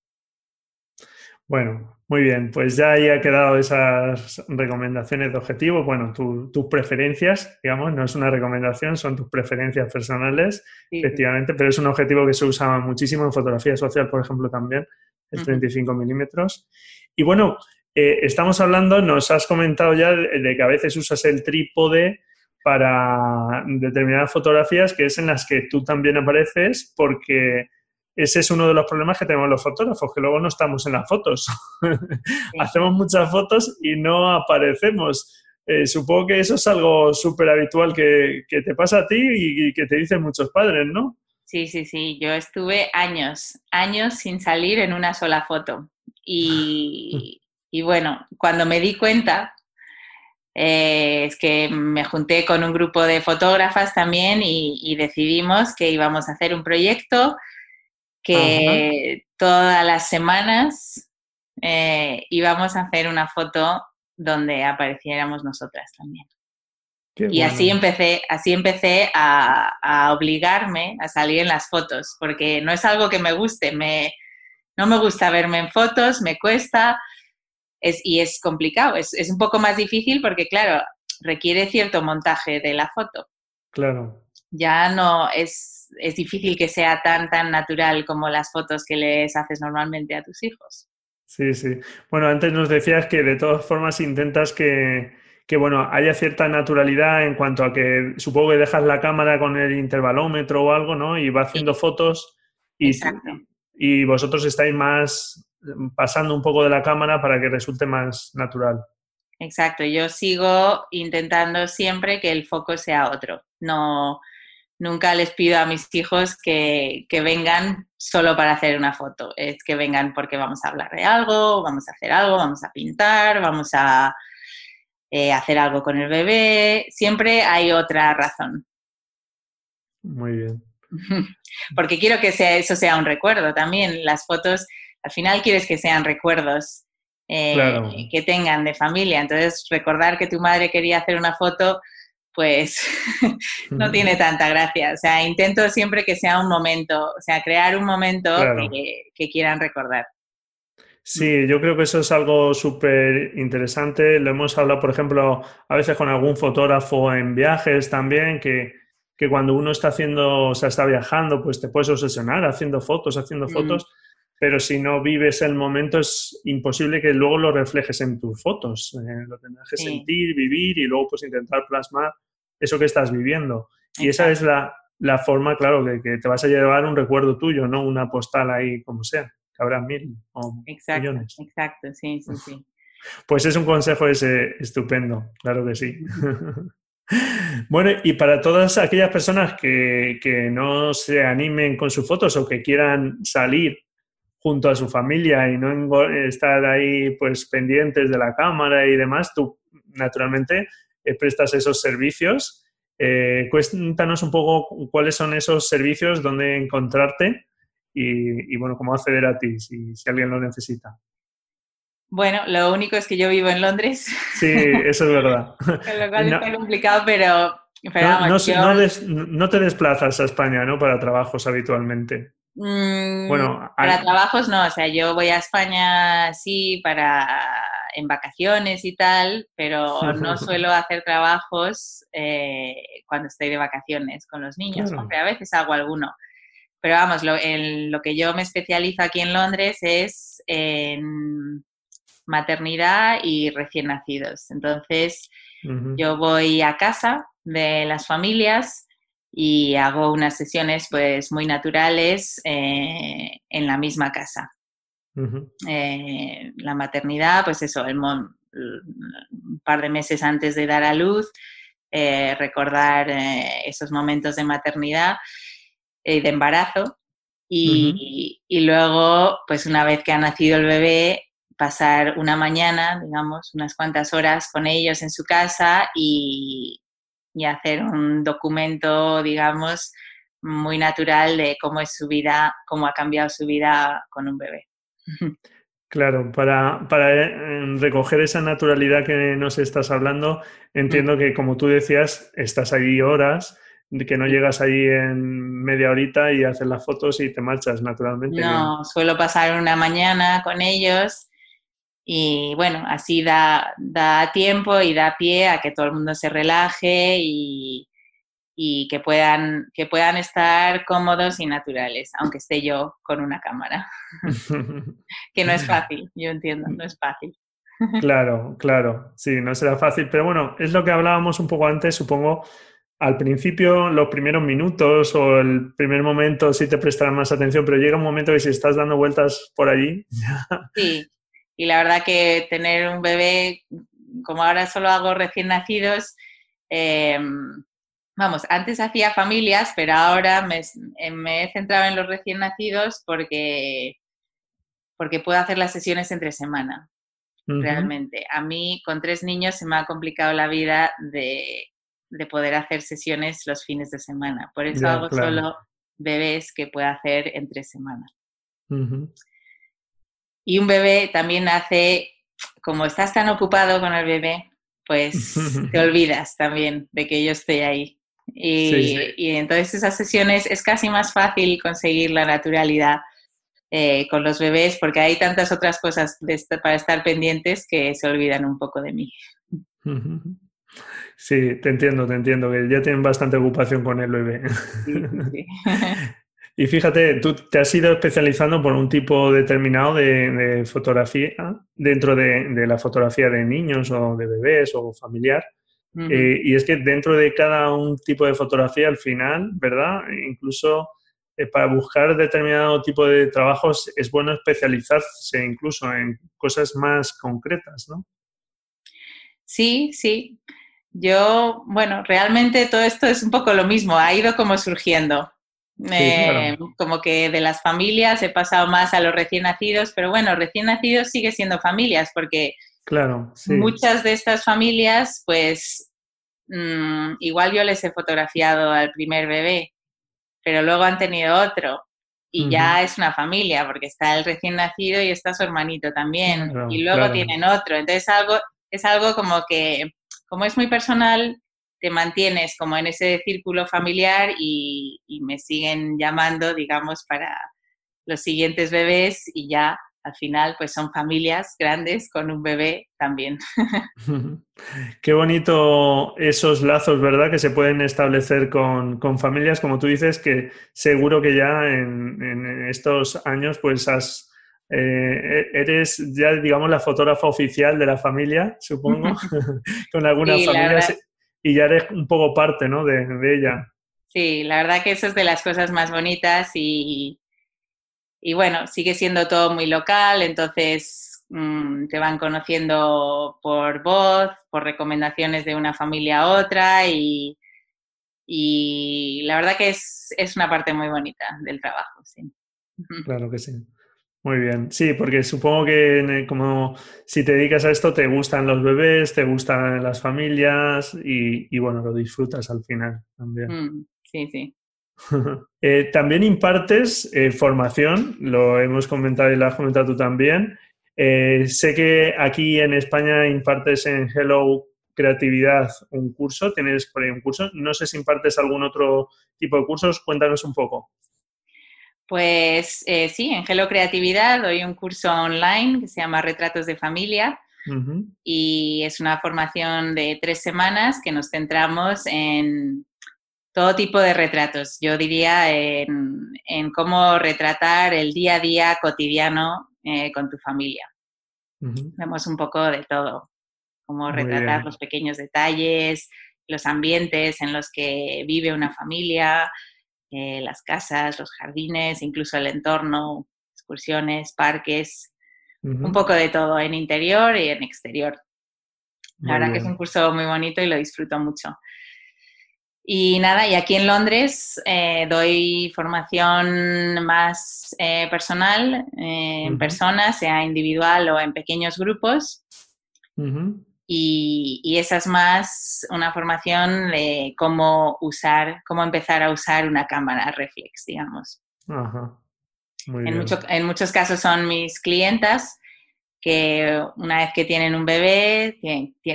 Bueno, muy bien, pues ya ahí ha quedado esas recomendaciones de objetivo. Bueno, tus preferencias, digamos, no es una recomendación, son tus preferencias personales, efectivamente, pero es un objetivo que se usa muchísimo en fotografía social, por ejemplo, también, el 35 milímetros. Y bueno, eh, estamos hablando, nos has comentado ya de que a veces usas el trípode para determinadas fotografías, que es en las que tú también apareces, porque ese es uno de los problemas que tenemos los fotógrafos, que luego no estamos en las fotos. Hacemos muchas fotos y no aparecemos. Eh, supongo que eso es algo súper habitual que, te pasa a ti y, que te dicen muchos padres, ¿no? Sí, sí, sí. Yo estuve años, años sin salir en una sola foto. Y, bueno, cuando me di cuenta, eh, es que me junté con un grupo de fotógrafas también y decidimos que íbamos a hacer un proyecto que todas las semanas eh, íbamos a hacer una foto donde apareciéramos nosotras también. y así empecé, así empecé a, obligarme a salir en las fotos, porque no es algo que me guste, me, no me gusta verme en fotos, me cuesta es, y es complicado, es, es un poco más difícil porque, claro, requiere cierto montaje de la foto. Claro. Ya no es es, difícil que sea tan, tan natural como las fotos que les haces normalmente a tus hijos. Sí, sí. Bueno, antes nos decías que de todas formas intentas que, bueno, haya cierta naturalidad en cuanto a que supongo que dejas la cámara con el intervalómetro o algo, ¿no? Y va haciendo fotos y, y vosotros estáis más pasando un poco de la cámara para que resulte más natural. Exacto, yo sigo intentando siempre que el foco sea otro, no, nunca les pido a mis hijos que, vengan solo para hacer una foto, es que vengan porque vamos a hablar de algo, vamos a hacer algo, vamos a pintar, vamos a eh, hacer algo con el bebé, siempre hay otra razón. Muy bien. Porque quiero que sea, eso sea un recuerdo también. Las fotos, al final quieres que sean recuerdos eh, que tengan de familia. Entonces, recordar que tu madre quería hacer una foto, pues no tiene tanta gracia. O sea, intento siempre que sea un momento, o sea, crear un momento que, quieran recordar. Sí, yo creo que eso es algo súper interesante. Lo hemos hablado, por ejemplo, a veces con algún fotógrafo en viajes también, que, que cuando uno está haciendo, o sea, está viajando, pues te puedes obsesionar haciendo fotos, haciendo mm. fotos pero si no vives el momento es imposible que luego lo reflejes en tus fotos. Eh, lo tendrás que sentir, vivir y luego pues intentar plasmar eso que estás viviendo. Y esa es la, la forma, claro, que, que, te vas a llevar un recuerdo tuyo, ¿no? Una postal ahí, como sea, que habrá mil o exacto, millones. Exacto, sí, sí, sí. Pues es un consejo ese estupendo, claro que sí. Bueno, y para todas aquellas personas que, que, no se animen con sus fotos o que quieran salir junto a su familia y no estar ahí pues pendientes de la cámara y demás, tú naturalmente prestas esos servicios. Eh, cuéntanos un poco cuáles son esos servicios, dónde encontrarte y, bueno, cómo acceder a ti si, alguien lo necesita. Bueno, lo único es que yo vivo en Londres. Sí, eso es verdad. Con lo cual no, complicado, pero... no, te desplazas a España, ¿no? Para trabajos habitualmente. Mm, bueno, para trabajos no, o sea, yo voy a España sí para en vacaciones y tal, pero no suelo hacer trabajos eh, cuando estoy de vacaciones con los niños, aunque a veces hago alguno. Pero vamos, lo, en lo que yo me especializo aquí en Londres es en maternidad y recién nacidos. Entonces, yo voy a casa de las familias y hago unas sesiones pues muy naturales eh, en la misma casa. Eh, la maternidad, pues eso, el un par de meses antes de dar a luz, eh, recordar esos momentos de maternidad y de embarazo. Y, y, luego, pues una vez que ha nacido el bebé, pasar una mañana, digamos, unas cuantas horas con ellos en su casa y, y hacer un documento, digamos, muy natural de cómo es su vida, cómo ha cambiado su vida con un bebé. Claro, para, eh, recoger esa naturalidad que nos estás hablando, entiendo que como tú decías, estás ahí horas, que no llegas ahí en media horita y haces las fotos y te marchas naturalmente. No, suelo pasar una mañana con ellos y bueno, así da, da tiempo y da pie a que todo el mundo se relaje y, y que, puedan, que puedan estar cómodos y naturales, aunque esté yo con una cámara. que no es fácil, yo entiendo, no es fácil. claro, claro, sí, no será fácil, pero bueno, es lo que hablábamos un poco antes, supongo. Al principio, los primeros minutos o el primer momento sí te prestarán más atención, pero llega un momento que si estás dando vueltas por allí. sí, y la verdad que tener un bebé, como ahora solo hago recién nacidos, eh, vamos, antes hacía familias, pero ahora me, he centrado en los recién nacidos porque, porque puedo hacer las sesiones entre semana, realmente. A mí con tres niños se me ha complicado la vida de, poder hacer sesiones los fines de semana. Por eso hago solo bebés que pueda hacer entre semana. Y un bebé también hace, como estás tan ocupado con el bebé, pues te olvidas también de que yo estoy ahí. Y, entonces esas sesiones es casi más fácil conseguir la naturalidad eh, con los bebés porque hay tantas otras cosas para estar pendientes que se olvidan un poco de mí. Sí, te entiendo, te entiendo, que ya tienen bastante ocupación con el bebé. Sí, Y fíjate, tú te has ido especializando por un tipo determinado de, fotografía dentro de, la fotografía de niños o de bebés o familiar. Eh, y es que dentro de cada un tipo de fotografía, al final, ¿verdad? Incluso eh, para buscar determinado tipo de trabajos es bueno especializarse incluso en cosas más concretas, ¿no? Sí, sí. Yo, bueno, realmente todo esto es un poco lo mismo, ha ido como surgiendo. Eh, como que de las familias he pasado más a los recién nacidos, pero bueno, recién nacidos sigue siendo familias porque claro, muchas de estas familias, pues mm, igual yo les he fotografiado al primer bebé, pero luego han tenido otro. Y ya es una familia, porque está el recién nacido y está su hermanito también, y luego tienen otro. Entonces algo, es algo como que, como es muy personal, te mantienes como en ese círculo familiar y, y me siguen llamando, digamos, para los siguientes bebés y ya al final pues son familias grandes con un bebé también. Qué bonito esos lazos, ¿verdad? Que se pueden establecer con, familias, como tú dices, que seguro que ya en, estos años pues has... Eh, eres ya, digamos, la fotógrafa oficial de la familia, supongo, con algunas familias, y ya eres un poco parte, ¿no? De, de ella. Sí, la verdad que eso es de las cosas más bonitas y, y bueno, sigue siendo todo muy local, entonces mm, te van conociendo por voz, por recomendaciones de una familia a otra y, y la verdad que es, es, una parte muy bonita del trabajo, sí. Claro que sí. Muy bien, sí, porque supongo que como si te dedicas a esto te gustan los bebés, te gustan las familias y, y bueno, lo disfrutas al final también. Mm, sí, sí. Eh, también impartes eh, formación, lo hemos comentado y lo has comentado tú también. Eh, sé que aquí en España impartes en Hello Creatividad un curso, tienes por ahí un curso. No sé si impartes algún otro tipo de cursos, cuéntanos un poco. Pues sí, en Hello Creatividad doy un curso online que se llama Retratos de Familia. Y es una formación de tres semanas que nos centramos en todo tipo de retratos. Yo diría en, cómo retratar el día a día cotidiano eh, con tu familia. Vemos un poco de todo, cómo retratar los pequeños detalles, los ambientes en los que vive una familia, eh, las casas, los jardines, incluso el entorno, excursiones, parques, un poco de todo en interior y en exterior. La verdad que es un curso muy bonito y lo disfruto mucho. Y nada, y aquí en Londres eh, doy formación más eh, personal, eh, en persona, sea individual o en pequeños grupos. y, y, esa es más una formación de cómo usar, cómo empezar a usar una cámara reflex, digamos. en, en muchos casos son mis clientas que una vez que tienen un bebé,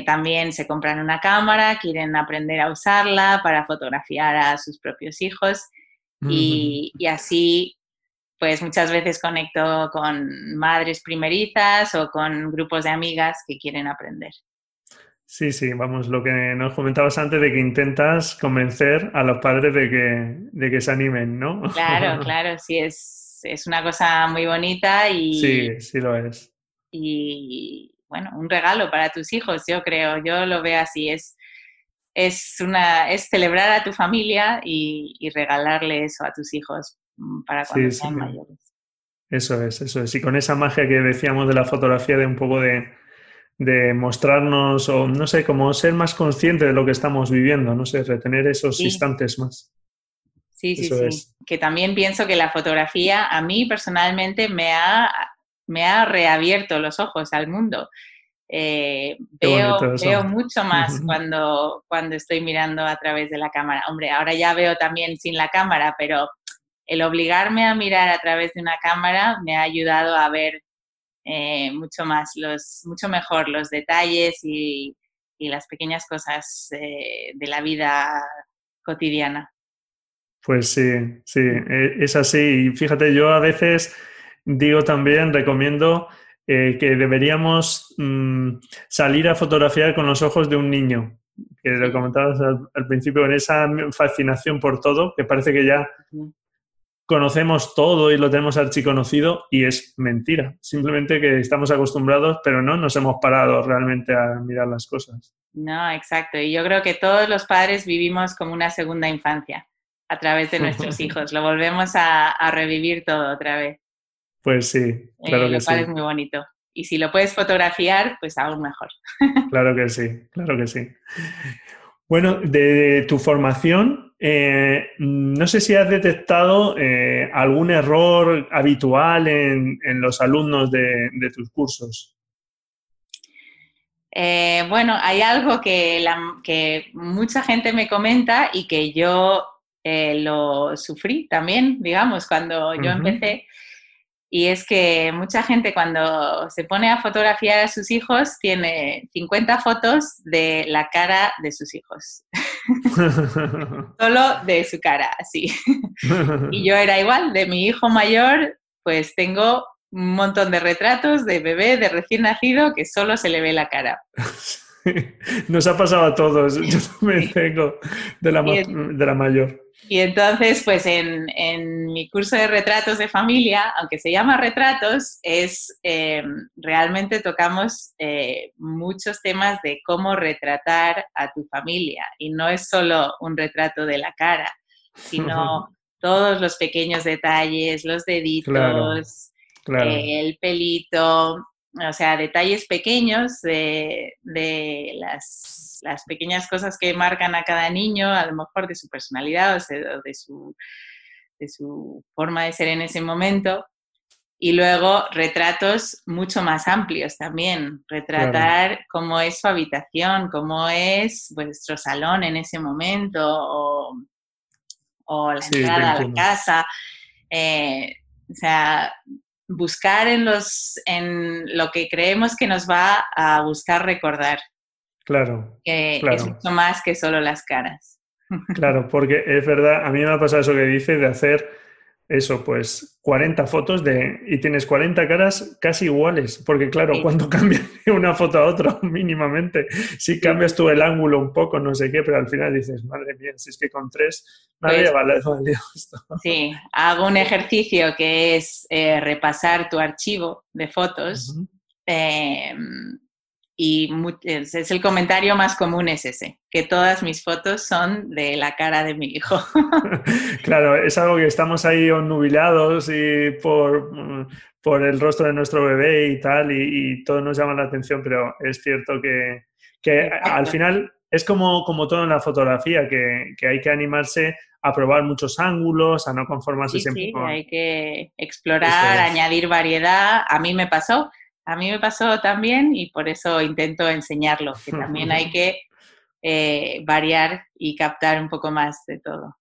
también se compran una cámara, quieren aprender a usarla para fotografiar a sus propios hijos y, así pues muchas veces conecto con madres primerizas o con grupos de amigas que quieren aprender. Sí, sí, vamos, lo que nos comentabas antes de que intentas convencer a los padres de que, de que se animen, ¿no? Claro, claro, sí, es, es una cosa muy bonita y... Sí, sí lo es y bueno, un regalo para tus hijos, yo creo, yo lo veo así, es, es, una, es celebrar a tu familia y, regalarle eso a tus hijos mm, para cuando sean mayores. Eso es, eso es. Y con esa magia que decíamos de la fotografía, de un poco de, de mostrarnos, o no sé, como ser más consciente de lo que estamos viviendo, no sé, retener esos instantes más. Sí, sí, sí. Que también pienso que la fotografía a mí personalmente me ha me ha reabierto los ojos al mundo. Eh, veo, veo, mucho más cuando, cuando estoy mirando a través de la cámara. Hombre, ahora ya veo también sin la cámara, pero el obligarme a mirar a través de una cámara me ha ayudado a ver eh, mucho más, los, mucho mejor los detalles y, las pequeñas cosas eh, de la vida cotidiana. Pues sí, sí, e, es así. Y fíjate, yo a veces digo también, recomiendo eh, que deberíamos mm, salir a fotografiar con los ojos de un niño, que lo comentabas al, principio, con esa fascinación por todo, que parece que ya conocemos todo y lo tenemos archiconocido y es mentira. Simplemente que estamos acostumbrados, pero no nos hemos parado realmente a mirar las cosas. No, exacto. Y yo creo que todos los padres vivimos como una segunda infancia a través de nuestros hijos. Lo volvemos a revivir todo otra vez. Pues sí, claro eh, que sí. es muy bonito. Y si lo puedes fotografiar, pues aún mejor. claro que sí, claro que sí. Bueno, de tu formación, eh, no sé si has detectado eh, algún error habitual en, los alumnos de, tus cursos. bueno, hay algo que, que mucha gente me comenta y que yo eh, lo sufrí también, digamos, cuando yo empecé. Y es que mucha gente cuando se pone a fotografiar a sus hijos tiene 50 fotos de la cara de sus hijos. Solo de su cara, así. y yo era igual, de mi hijo mayor, pues tengo un montón de retratos de bebé, de recién nacido, que solo se le ve la cara. Nos ha pasado a todos, yo también tengo de la, de la mayor. Y entonces, pues en, mi curso de retratos de familia, aunque se llama retratos, es eh, realmente tocamos eh, muchos temas de cómo retratar a tu familia. Y no es solo un retrato de la cara, sino todos los pequeños detalles, los deditos, el pelito, o sea, detalles pequeños de, las, pequeñas cosas que marcan a cada niño, a lo mejor de su personalidad o de, su, de su forma de ser en ese momento. Y luego retratos mucho más amplios también, retratar cómo es su habitación, cómo es vuestro salón en ese momento o, la entrada a la casa. Eh, o sea, buscar en, los, en lo que creemos que nos va a buscar recordar. Claro. Que claro. es mucho más que solo las caras. Claro, porque es verdad, a mí me ha pasado eso que dice de hacer eso, pues 40 fotos de, y tienes 40 caras casi iguales, porque claro, cuando cambias de una foto a otra mínimamente, si cambias tú el ángulo un poco, no sé qué, pero al final dices, madre mía, si es que con tres nadie pues, vale, esto. Sí, hago un ejercicio que es eh, repasar tu archivo de fotos y es el comentario más común es ese, que todas mis fotos son de la cara de mi hijo. claro, es algo que estamos ahí onnubilados y por, por el rostro de nuestro bebé y tal, y, todo nos llama la atención, pero es cierto que, que al final es como, como todo en la fotografía, que, que, hay que animarse a probar muchos ángulos, a no conformarse siempre sí, hay que explorar, añadir variedad. A mí me pasó a mí me pasó también y por eso intento enseñarlo, que también hay que eh, variar y captar un poco más de todo.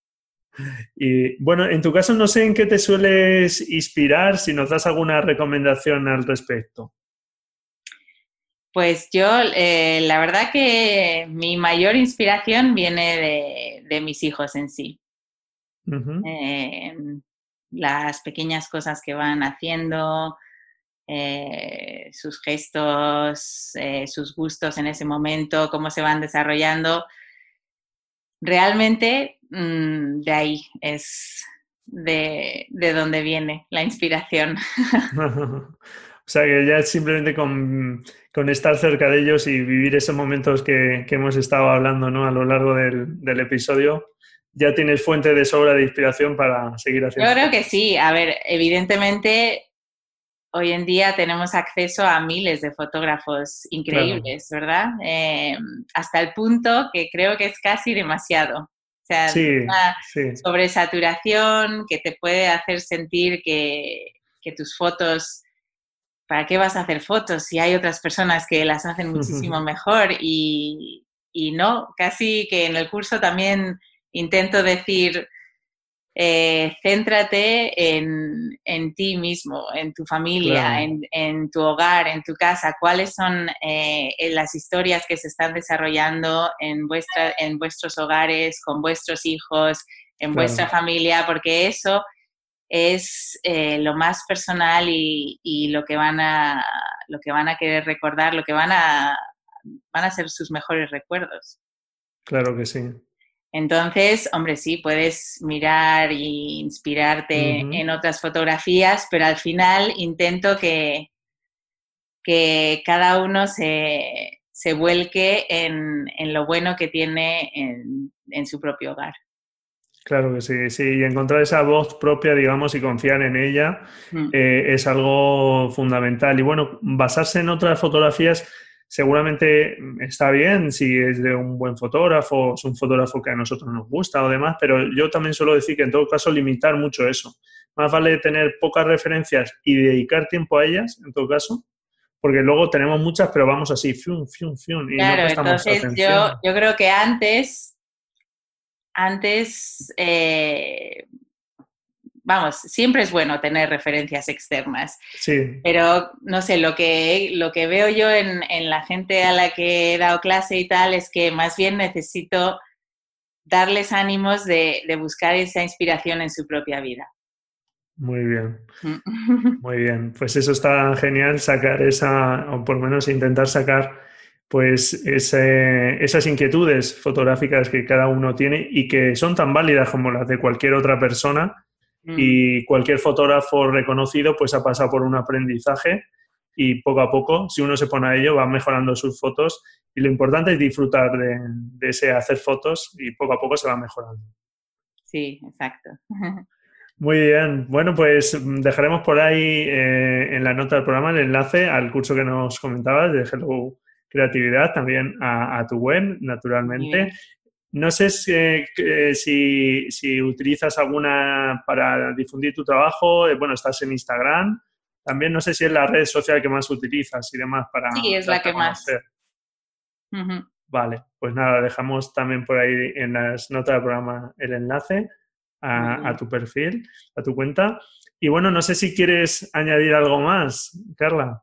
Y bueno, en tu caso no sé en qué te sueles inspirar, si nos das alguna recomendación al respecto. Pues yo, eh, la verdad que mi mayor inspiración viene de, mis hijos en sí. Em, las pequeñas cosas que van haciendo, eh, sus gestos, eh, sus gustos en ese momento, cómo se van desarrollando. Realmente mm, de ahí es de, donde viene la inspiración. o sea que ya simplemente con, estar cerca de ellos y vivir esos momentos que, hemos estado hablando ¿no? a lo largo del, del, episodio, ya tienes fuente de sobra de inspiración para seguir haciendo. Yo creo que sí. A ver, evidentemente hoy en día tenemos acceso a miles de fotógrafos increíbles, ¿verdad? Eh, hasta el punto que creo que es casi demasiado. O sea, una sobresaturación que te puede hacer sentir que, tus fotos, ¿para qué vas a hacer fotos si hay otras personas que las hacen muchísimo mejor? Y, y no, casi que en el curso también intento decir, eh, céntrate en, ti mismo, en tu familia, en, tu hogar, en tu casa, cuáles son eh, las historias que se están desarrollando en, vuestra, en vuestros hogares, con vuestros hijos, en vuestra familia, porque eso es eh, lo más personal y, lo, que van a, lo que van a querer recordar, lo que van a, van a ser sus mejores recuerdos. Claro que sí. Entonces, hombre, sí, puedes mirar e inspirarte en otras fotografías, pero al final intento que, que cada uno se, se vuelque en, en, lo bueno que tiene en, en, su propio hogar. Claro que sí, sí, y encontrar esa voz propia, digamos, y confiar en ella mm. eh, es algo fundamental. Y bueno, basarse en otras fotografías seguramente está bien si es de un buen fotógrafo, es un fotógrafo que a nosotros nos gusta o demás, pero yo también suelo decir que en todo caso limitar mucho eso. Más vale tener pocas referencias y dedicar tiempo a ellas, en todo caso, porque luego tenemos muchas, pero vamos así, fium, fium, fium, y claro, entonces yo, yo creo que antes antes, eh, vamos, siempre es bueno tener referencias externas. Sí. Pero, no sé, lo que, lo que veo yo en, la gente a la que he dado clase y tal es que más bien necesito darles ánimos de, de buscar esa inspiración en su propia vida. Muy bien, mm. muy bien. Pues eso está genial, sacar esa, o por lo menos intentar sacar pues esas inquietudes fotográficas que cada uno tiene y que son tan válidas como las de cualquier otra persona mm. y cualquier fotógrafo reconocido pues ha pasado por un aprendizaje y poco a poco, si uno se pone a ello, va mejorando sus fotos y lo importante es disfrutar de, de ese hacer fotos y poco a poco se va mejorando. Sí, exacto. Muy bien, bueno, pues dejaremos por ahí eh, en la nota del programa el enlace al curso que nos comentabas de Hello Creatividad, también a, tu web, naturalmente. No sé si, si, utilizas alguna para difundir tu trabajo, eh, bueno, estás en Instagram, también no sé si es la red social que más utilizas y demás para... Sí, es la que más. Vale, pues nada, dejamos también por ahí en las notas del programa el enlace a, tu perfil, a tu cuenta. Y bueno, no sé si quieres añadir algo más, Carla.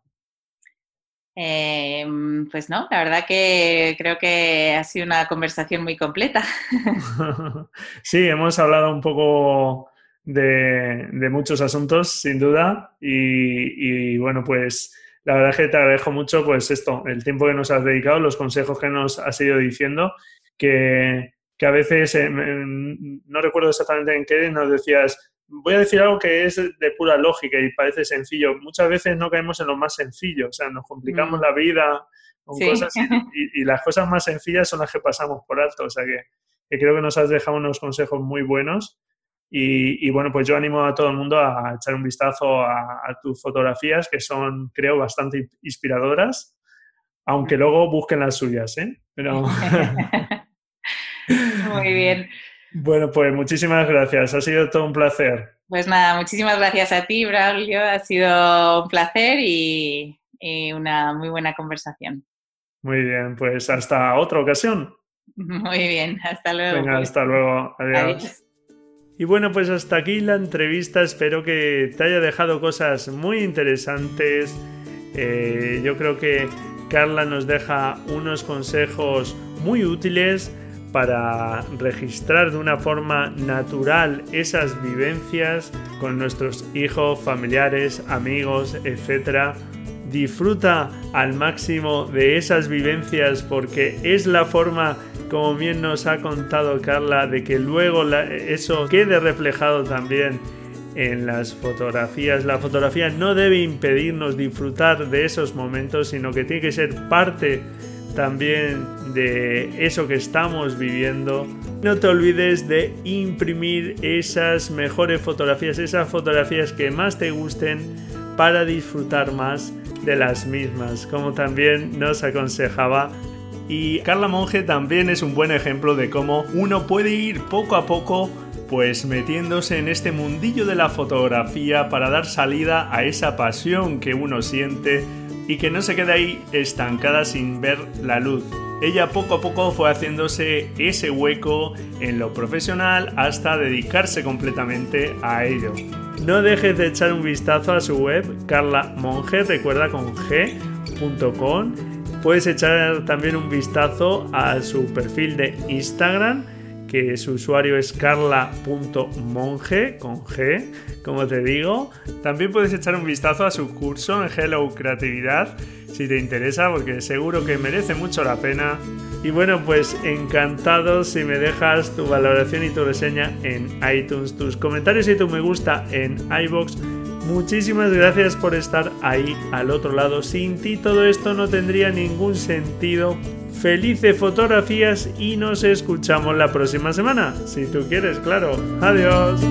Em, pues no, la verdad que creo que ha sido una conversación muy completa. sí, hemos hablado un poco de, muchos asuntos, sin duda, y, bueno, pues la verdad que te agradezco mucho, pues esto, el tiempo que nos has dedicado, los consejos que nos has ido diciendo, que, que a veces, eh, no recuerdo exactamente en qué, nos decías, voy a decir algo que es de pura lógica y parece sencillo. Muchas veces no caemos en lo más sencillo, o sea, nos complicamos mm. la vida con cosas y, las cosas más sencillas son las que pasamos por alto. O sea, que, creo que nos has dejado unos consejos muy buenos. Y, bueno, pues yo animo a todo el mundo a echar un vistazo a, a tus fotografías, que son, creo, bastante inspiradoras, aunque luego busquen las suyas, ¿eh? Pero... Muy bien. Bueno, pues muchísimas gracias. Ha sido todo un placer. Pues nada, muchísimas gracias a ti, Braulio. Ha sido un placer y, una muy buena conversación. Muy bien, pues hasta otra ocasión. Muy bien, hasta luego. Venga, hasta luego. Adiós. Y bueno, pues hasta aquí la entrevista. Espero que te haya dejado cosas muy interesantes. Eh, yo creo que Carla nos deja unos consejos muy útiles para registrar de una forma natural esas vivencias con nuestros hijos, familiares, amigos, etc. Disfruta al máximo de esas vivencias porque es la forma, como bien nos ha contado Carla, de que luego eso quede reflejado también en las fotografías. La fotografía no debe impedirnos disfrutar de esos momentos, sino que tiene que ser parte también de eso que estamos viviendo. No te olvides de imprimir esas mejores fotografías, esas fotografías que más te gusten para disfrutar más de las mismas, como también nos aconsejaba. Y Carla Monge también es un buen ejemplo de cómo uno puede ir poco a poco pues metiéndose en este mundillo de la fotografía para dar salida a esa pasión que uno siente y que no se quede ahí estancada sin ver la luz. Ella poco a poco fue haciéndose ese hueco en lo profesional hasta dedicarse completamente a ello. No dejes de echar un vistazo a su web, Carla Monge, recuerda con g.com. Puedes echar también un vistazo a su perfil de Instagram, que su usuario es carla.monge con G, como te digo. También puedes echar un vistazo a su curso en Hello Creatividad si te interesa, porque seguro que merece mucho la pena. Y bueno, pues encantado si me dejas tu valoración y tu reseña en iTunes, tus comentarios y tu me gusta en iBox. Muchísimas gracias por estar ahí al otro lado. Sin ti todo esto no tendría ningún sentido felices fotografías y nos escuchamos la próxima semana, si tú quieres, claro. Adiós.